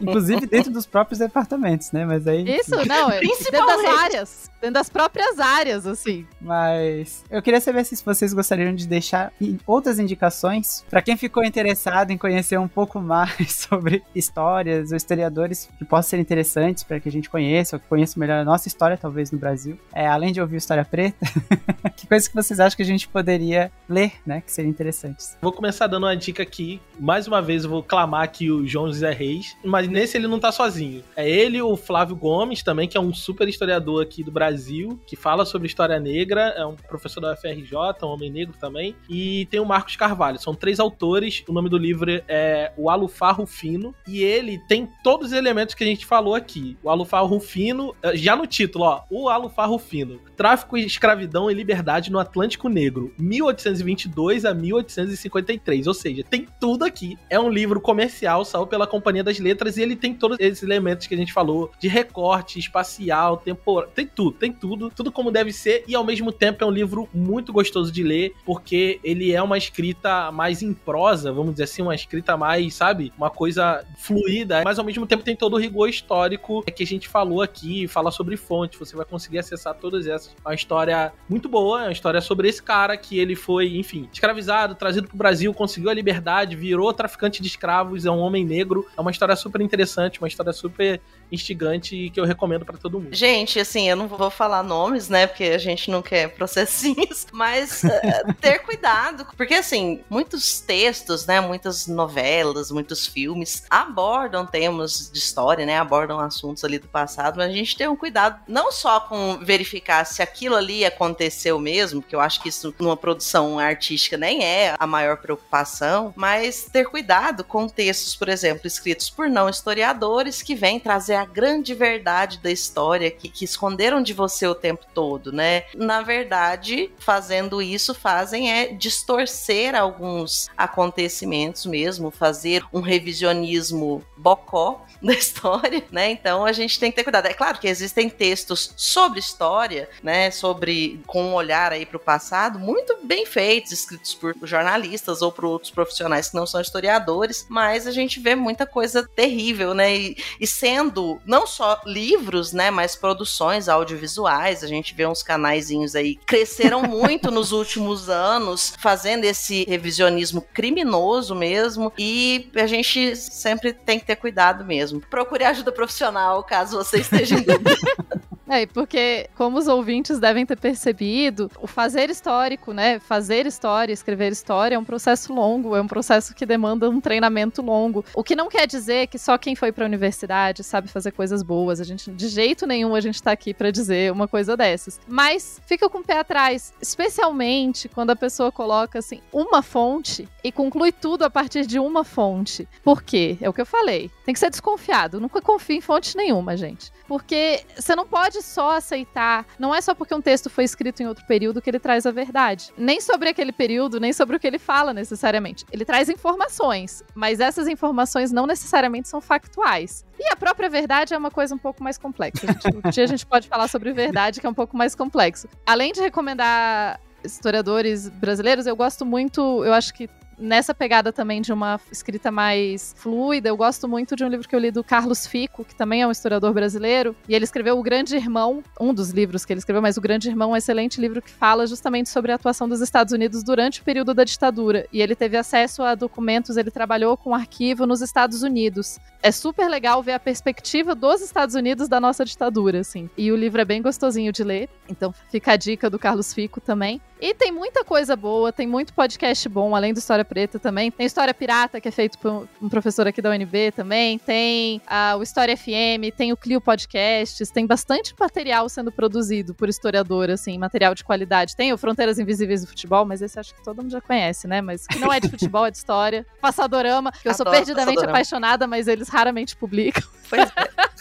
B: Inclusive dentro dos próprios departamentos, né? Mas aí.
C: Isso, não, é dentro das áreas. Dentro das próprias áreas, assim.
B: Mas eu queria saber se vocês gostariam de deixar outras indicações para quem ficou interessado em conhecer um pouco mais sobre histórias ou historiadores que possam ser interessantes para que a gente conheça, ou que conheça melhor a nossa história, talvez, no Brasil. É, além de ouvir História Preta, que coisas que vocês acham que a gente poderia ler, né? Que seriam interessantes.
E: Vou começar dando uma dica aqui. Mais uma vez, eu vou clamar aqui o João José Reis mas nesse ele não tá sozinho. É ele, o Flávio Gomes também, que é um super historiador aqui do Brasil, que fala sobre história negra, é um professor da UFRJ, um homem negro também, e tem o Marcos Carvalho. São três autores, o nome do livro é O Alufarro Fino, e ele tem todos os elementos que a gente falou aqui. O Alufarro Fino, eh, já no título, ó, O Alufarro Fino. Tráfico, escravidão e liberdade no Atlântico Negro, 1822 a 1853, ou seja, tem tudo aqui. É um livro comercial, saiu pela Companhia das Letras letras e ele tem todos esses elementos que a gente falou de recorte espacial, temporal, tem tudo, tem tudo, tudo como deve ser e ao mesmo tempo é um livro muito gostoso de ler porque ele é uma escrita mais em prosa, vamos dizer assim, uma escrita mais, sabe, uma coisa fluida, mas ao mesmo tempo tem todo o rigor histórico que a gente falou aqui, fala sobre fonte, você vai conseguir acessar todas essas. É uma história muito boa, é uma história sobre esse cara que ele foi, enfim, escravizado, trazido pro Brasil, conseguiu a liberdade, virou traficante de escravos, é um homem negro, é uma história super super interessante, uma história super instigante e que eu recomendo para todo mundo.
D: Gente, assim, eu não vou falar nomes, né, porque a gente não quer processinhos, mas uh, ter cuidado, porque assim, muitos textos, né, muitas novelas, muitos filmes abordam temas de história, né, abordam assuntos ali do passado, mas a gente tem um cuidado não só com verificar se aquilo ali aconteceu mesmo, porque eu acho que isso numa produção artística nem é a maior preocupação, mas ter cuidado com textos, por exemplo, escritos por não historiadores que vêm trazer a grande verdade da história que, que esconderam de você o tempo todo, né? Na verdade, fazendo isso, fazem é distorcer alguns acontecimentos mesmo, fazer um revisionismo bocó da história, né? Então a gente tem que ter cuidado. É claro que existem textos sobre história, né? Sobre com um olhar aí para o passado, muito bem feitos, escritos por jornalistas ou por outros profissionais que não são historiadores, mas a gente vê muita coisa terrível, né? E, e sendo não só livros, né? Mas produções audiovisuais, a gente vê uns canaizinhos aí que cresceram muito nos últimos anos, fazendo esse revisionismo criminoso mesmo, e a gente sempre tem que ter cuidado mesmo. Procure ajuda profissional caso você esteja em dúvida.
C: É, porque, como os ouvintes devem ter percebido, o fazer histórico, né? Fazer história, escrever história é um processo longo, é um processo que demanda um treinamento longo. O que não quer dizer que só quem foi para a universidade sabe fazer coisas boas. A gente, de jeito nenhum, a gente tá aqui para dizer uma coisa dessas. Mas fica com o pé atrás, especialmente quando a pessoa coloca assim uma fonte e conclui tudo a partir de uma fonte. Por quê? É o que eu falei. Tem que ser desconfiado. Nunca confie em fonte nenhuma, gente. Porque você não pode só aceitar. Não é só porque um texto foi escrito em outro período que ele traz a verdade. Nem sobre aquele período, nem sobre o que ele fala necessariamente. Ele traz informações, mas essas informações não necessariamente são factuais. E a própria verdade é uma coisa um pouco mais complexa. Um dia a gente pode falar sobre verdade, que é um pouco mais complexo. Além de recomendar historiadores brasileiros, eu gosto muito, eu acho que nessa pegada também de uma escrita mais fluida. Eu gosto muito de um livro que eu li do Carlos Fico, que também é um historiador brasileiro, e ele escreveu O Grande Irmão, um dos livros que ele escreveu, mas O Grande Irmão é um excelente livro que fala justamente sobre a atuação dos Estados Unidos durante o período da ditadura. E ele teve acesso a documentos, ele trabalhou com arquivo nos Estados Unidos. É super legal ver a perspectiva dos Estados Unidos da nossa ditadura, assim. E o livro é bem gostosinho de ler, então fica a dica do Carlos Fico também. E tem muita coisa boa, tem muito podcast bom, além do História Preta também. Tem História Pirata, que é feito por um professor aqui da UNB também. Tem uh, o História FM, tem o Clio Podcasts, tem bastante material sendo produzido por historiador, assim, material de qualidade. Tem o Fronteiras Invisíveis do Futebol, mas esse acho que todo mundo já conhece, né? Mas que não é de futebol, é de história. Passadorama, que eu Adoro sou perdidamente Passadorama. apaixonada, mas eles raramente publicam. Pois é.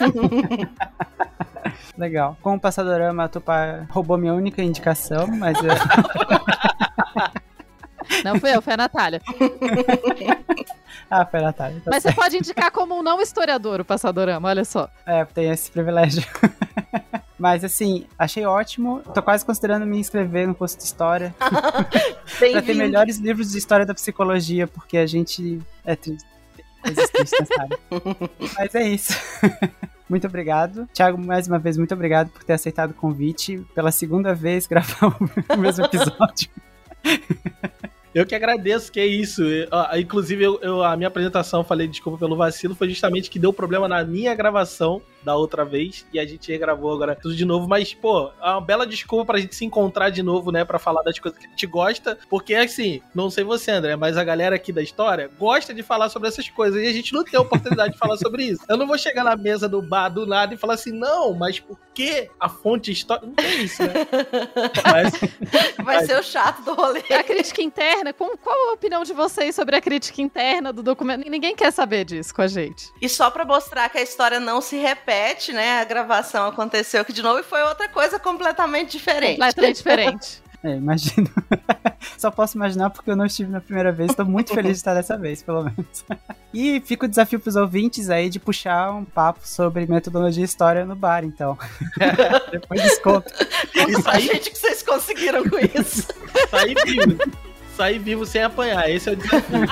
B: Legal. Com o Passadorama, a Tupá roubou minha única indicação, mas. Eu...
C: Não fui eu, foi a Natália.
B: ah, foi a Natália.
C: Tá Mas certo. você pode indicar como um não historiador o Passadorama, olha só.
B: É, tem esse privilégio. Mas assim, achei ótimo. Tô quase considerando me inscrever no curso de história. pra ter melhores livros de história da psicologia, porque a gente é triste. Mas é isso. Muito obrigado. Thiago, mais uma vez, muito obrigado por ter aceitado o convite. Pela segunda vez, gravar o mesmo episódio.
E: Eu que agradeço, que é isso. inclusive, eu, eu, a minha apresentação, falei desculpa pelo vacilo, foi justamente que deu problema na minha gravação da outra vez e a gente regravou agora tudo de novo. Mas, pô, é uma bela desculpa pra gente se encontrar de novo, né? Pra falar das coisas que a gente gosta. Porque, assim, não sei você, André, mas a galera aqui da história gosta de falar sobre essas coisas e a gente não tem a oportunidade de falar sobre isso. Eu não vou chegar na mesa do bar do nada e falar assim, não, mas por que a fonte histórica. Não tem isso, né?
D: Mas, Vai mas... ser o chato do rolê.
C: A crítica interna, com, qual a opinião de vocês sobre a crítica interna do documento? Ninguém quer saber disso com a gente.
D: E só pra mostrar que a história não se repete repete, né? A gravação aconteceu aqui de novo e foi outra coisa completamente diferente.
C: Completamente diferente.
B: É, imagino. Só posso imaginar porque eu não estive na primeira vez. Estou muito feliz de estar dessa vez, pelo menos. E fica o desafio para os ouvintes aí de puxar um papo sobre metodologia e história no bar, então. Depois desconto.
D: Isso aí... gente que vocês conseguiram com isso.
E: Sair vivo. Sair vivo sem apanhar. Esse é o desafio.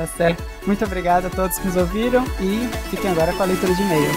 B: Tá certo. Muito obrigado a todos que nos ouviram e fiquem agora com a leitura de e-mails.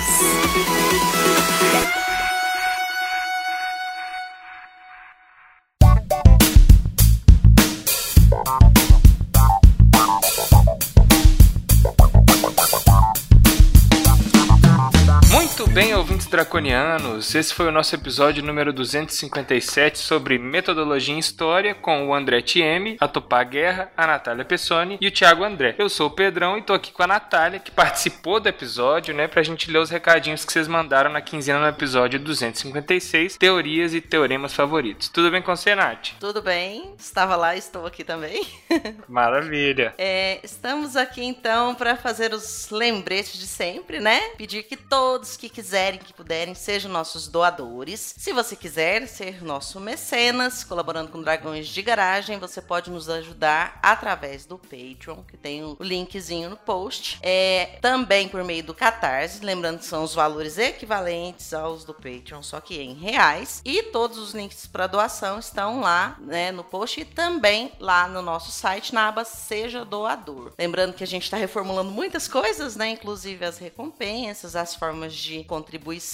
F: Draconianos? Esse foi o nosso episódio número 257 sobre metodologia em história com o André Tieme, a Topá Guerra, a Natália Pessoni e o Thiago André. Eu sou o Pedrão e tô aqui com a Natália, que participou do episódio, né, pra gente ler os recadinhos que vocês mandaram na quinzena no episódio 256, Teorias e Teoremas Favoritos. Tudo bem com você, Nath?
D: Tudo bem, estava lá e estou aqui também.
F: Maravilha.
D: É, estamos aqui então para fazer os lembretes de sempre, né? Pedir que todos que quiserem, que puderem, sejam nossos doadores. Se você quiser ser nosso mecenas, colaborando com Dragões de Garagem, você pode nos ajudar através do Patreon, que tem o linkzinho no post. É, também por meio do Catarse, lembrando que são os valores equivalentes aos do Patreon, só que em reais. E todos os links para doação estão lá né, no post e também lá no nosso site, na aba Seja Doador. Lembrando que a gente está reformulando muitas coisas, né? Inclusive as recompensas, as formas de contribuição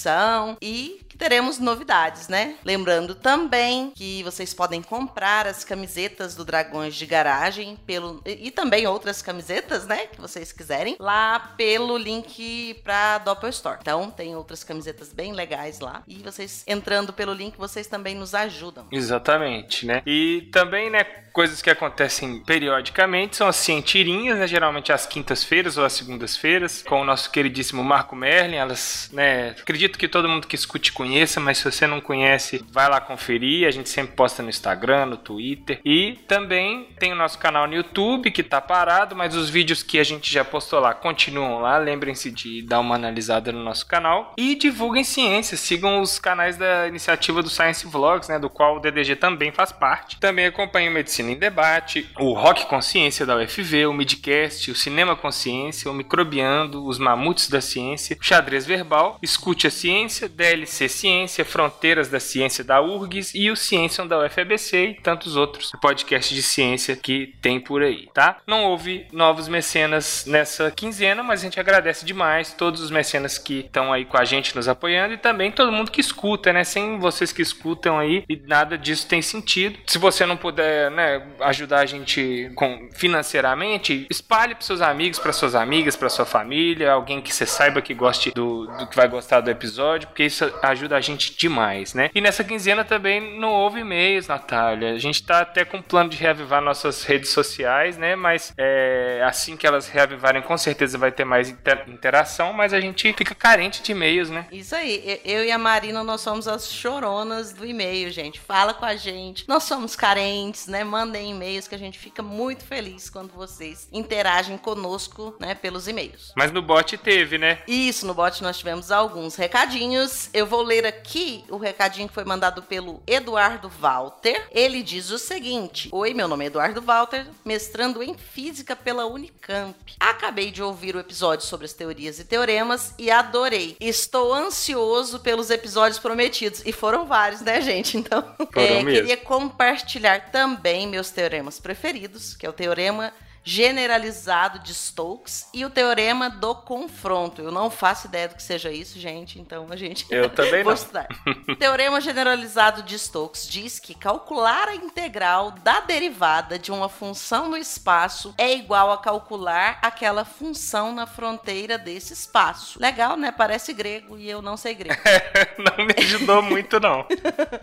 D: e teremos novidades, né? Lembrando também que vocês podem comprar as camisetas do Dragões de Garagem pelo e também outras camisetas, né, que vocês quiserem, lá pelo link para Doppel Store. Então, tem outras camisetas bem legais lá e vocês entrando pelo link, vocês também nos ajudam.
F: Exatamente, né? E também, né, coisas que acontecem periodicamente são as cientirinhas, né, geralmente às quintas-feiras ou às segundas-feiras, com o nosso queridíssimo Marco Merlin. Elas, né, acredito que todo mundo que escute conheça, mas se você não conhece, vai lá conferir. A gente sempre posta no Instagram, no Twitter. E também tem o nosso canal no YouTube, que tá parado, mas os vídeos que a gente já postou lá continuam lá. Lembrem-se de dar uma analisada no nosso canal. E divulguem ciência, sigam os canais da iniciativa do Science Vlogs, né, do qual o DDG também faz parte. Também acompanhem Medicina em Debate, o Rock Consciência da UFV, o Midcast, o Cinema Consciência, o Microbiando, os Mamutes da Ciência, o Xadrez Verbal, Escute Ciência, DLC Ciência, Fronteiras da Ciência da URGS e o Ciência da UFABC e tantos outros podcasts de ciência que tem por aí, tá? Não houve novos mecenas nessa quinzena, mas a gente agradece demais todos os mecenas que estão aí com a gente nos apoiando e também todo mundo que escuta, né? Sem vocês que escutam aí nada disso tem sentido. Se você não puder, né, ajudar a gente com financeiramente, espalhe para seus amigos, para suas amigas, para sua família, alguém que você saiba que goste do, do que vai gostar do episódio, porque isso ajuda a gente demais, né? E nessa quinzena também não houve e-mails, Natália. A gente tá até com um plano de reavivar nossas redes sociais, né? Mas é, assim que elas reavivarem, com certeza vai ter mais inter interação, mas a gente fica carente de e-mails, né?
D: Isso aí. Eu e a Marina, nós somos as choronas do e-mail, gente. Fala com a gente. Nós somos carentes, né? Mandem e-mails que a gente fica muito feliz quando vocês interagem conosco, né? Pelos e-mails.
F: Mas no bot teve, né?
D: Isso, no bot nós tivemos alguns recadinhos. Eu vou ler aqui o recadinho que foi mandado pelo Eduardo Walter. Ele diz o seguinte: Oi, meu nome é Eduardo Walter, mestrando em física pela Unicamp. Acabei de ouvir o episódio sobre as teorias e teoremas e adorei. Estou ansioso pelos episódios prometidos. E foram vários, né, gente? Então, é, queria compartilhar também meus teoremas preferidos, que é o teorema generalizado de Stokes e o teorema do confronto. Eu não faço ideia do que seja isso, gente, então a gente
F: Eu também não.
D: teorema generalizado de Stokes diz que calcular a integral da derivada de uma função no espaço é igual a calcular aquela função na fronteira desse espaço. Legal, né? Parece grego e eu não sei grego.
F: não me ajudou muito não.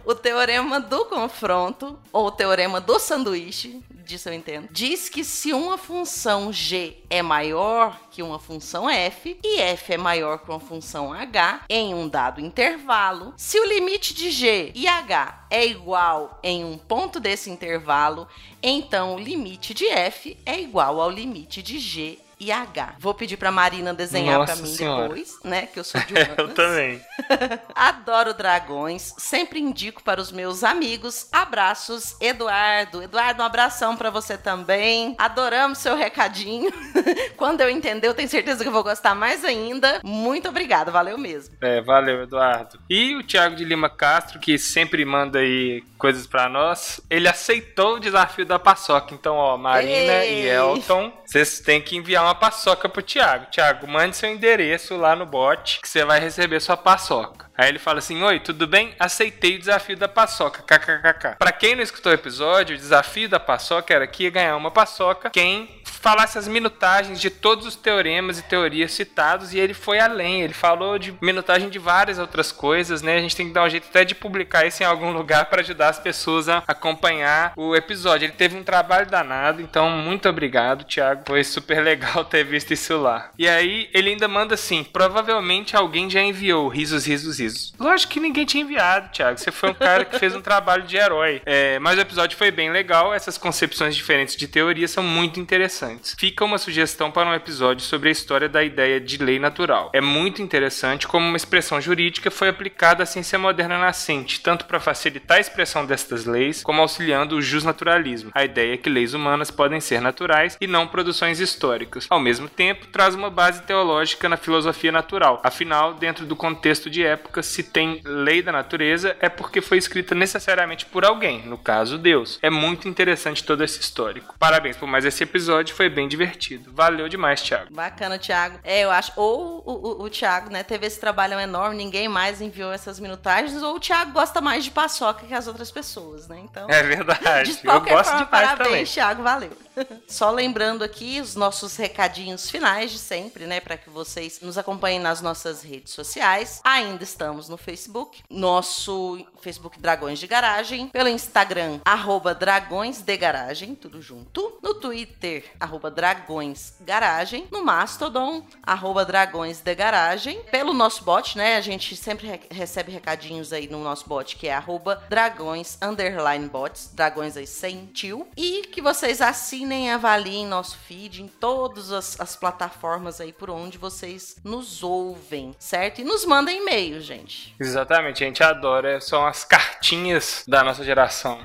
D: o teorema do confronto ou o teorema do sanduíche disso eu entendo, diz que se uma função g é maior que uma função f e f é maior que uma função h em um dado intervalo, se o limite de g e h é igual em um ponto desse intervalo, então o limite de f é igual ao limite de g e H. Vou pedir pra Marina desenhar
F: Nossa
D: pra mim
F: Senhora.
D: depois, né? Que eu sou de humanas.
F: Eu também.
D: Adoro dragões, sempre indico para os meus amigos. Abraços, Eduardo. Eduardo, um abração para você também. Adoramos seu recadinho. Quando eu entender, eu tenho certeza que eu vou gostar mais ainda. Muito obrigada, valeu mesmo.
F: É, valeu, Eduardo. E o Thiago de Lima Castro, que sempre manda aí coisas pra nós, ele aceitou o desafio da paçoca. Então, ó, Marina
D: Ei.
F: e Elton, vocês têm que enviar uma paçoca pro Thiago. Thiago, mande seu endereço lá no bot que você vai receber sua paçoca. Aí ele fala assim: Oi, tudo bem? Aceitei o desafio da paçoca. KKKK. Pra quem não escutou o episódio, o desafio da paçoca era que ia ganhar uma paçoca quem falasse as minutagens de todos os teoremas e teorias citados e ele foi além. Ele falou de minutagem de várias outras coisas, né? A gente tem que dar um jeito até de publicar isso em algum lugar para ajudar as pessoas a acompanhar o episódio. Ele teve um trabalho danado, então muito obrigado, Thiago. Foi super legal ter visto isso lá. E aí ele ainda manda assim: provavelmente alguém já enviou risos, risos, risos. Preciso. Lógico que ninguém tinha enviado, Thiago. Você foi um cara que fez um trabalho de herói. É, mas o episódio foi bem legal. Essas concepções diferentes de teoria são muito interessantes. Fica uma sugestão para um episódio sobre a história da ideia de lei natural. É muito interessante como uma expressão jurídica foi aplicada à ciência moderna nascente, tanto para facilitar a expressão destas leis, como auxiliando o justnaturalismo. A ideia é que leis humanas podem ser naturais e não produções históricas. Ao mesmo tempo, traz uma base teológica na filosofia natural. Afinal, dentro do contexto de época, se tem lei da natureza, é porque foi escrita necessariamente por alguém, no caso Deus. É muito interessante todo esse histórico. Parabéns por mais esse episódio, foi bem divertido. Valeu demais, Thiago.
D: Bacana, Thiago. É, eu acho. Ou o, o, o Thiago, né, teve esse trabalho enorme, ninguém mais enviou essas minutagens, ou o Thiago gosta mais de paçoca que as outras pessoas, né? Então.
F: É verdade.
D: De qualquer
F: eu gosto
D: forma,
F: de paz
D: parabéns,
F: também.
D: Thiago, valeu. Só lembrando aqui os nossos recadinhos finais de sempre, né, para que vocês nos acompanhem nas nossas redes sociais. Ainda estamos no Facebook, nosso Facebook Dragões de Garagem, pelo Instagram arroba Dragões de Garagem, tudo junto, no Twitter arroba Dragões Garagem, no Mastodon arroba Dragões de Garagem, pelo nosso bot, né, a gente sempre re- recebe recadinhos aí no nosso bot que é arroba Dragões underline bots, Dragões aí sem tio, e que vocês assinem assinem, avaliem nosso feed em todas as, as plataformas aí por onde vocês nos ouvem, certo? E nos mandem e-mail, gente.
F: Exatamente, a gente adora. São as cartinhas da nossa geração.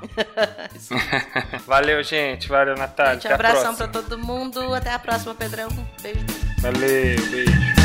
F: Valeu, gente. Valeu, Natália.
D: Gente, abração para todo mundo. Até a próxima, Pedrão. Beijo.
F: Valeu, beijo.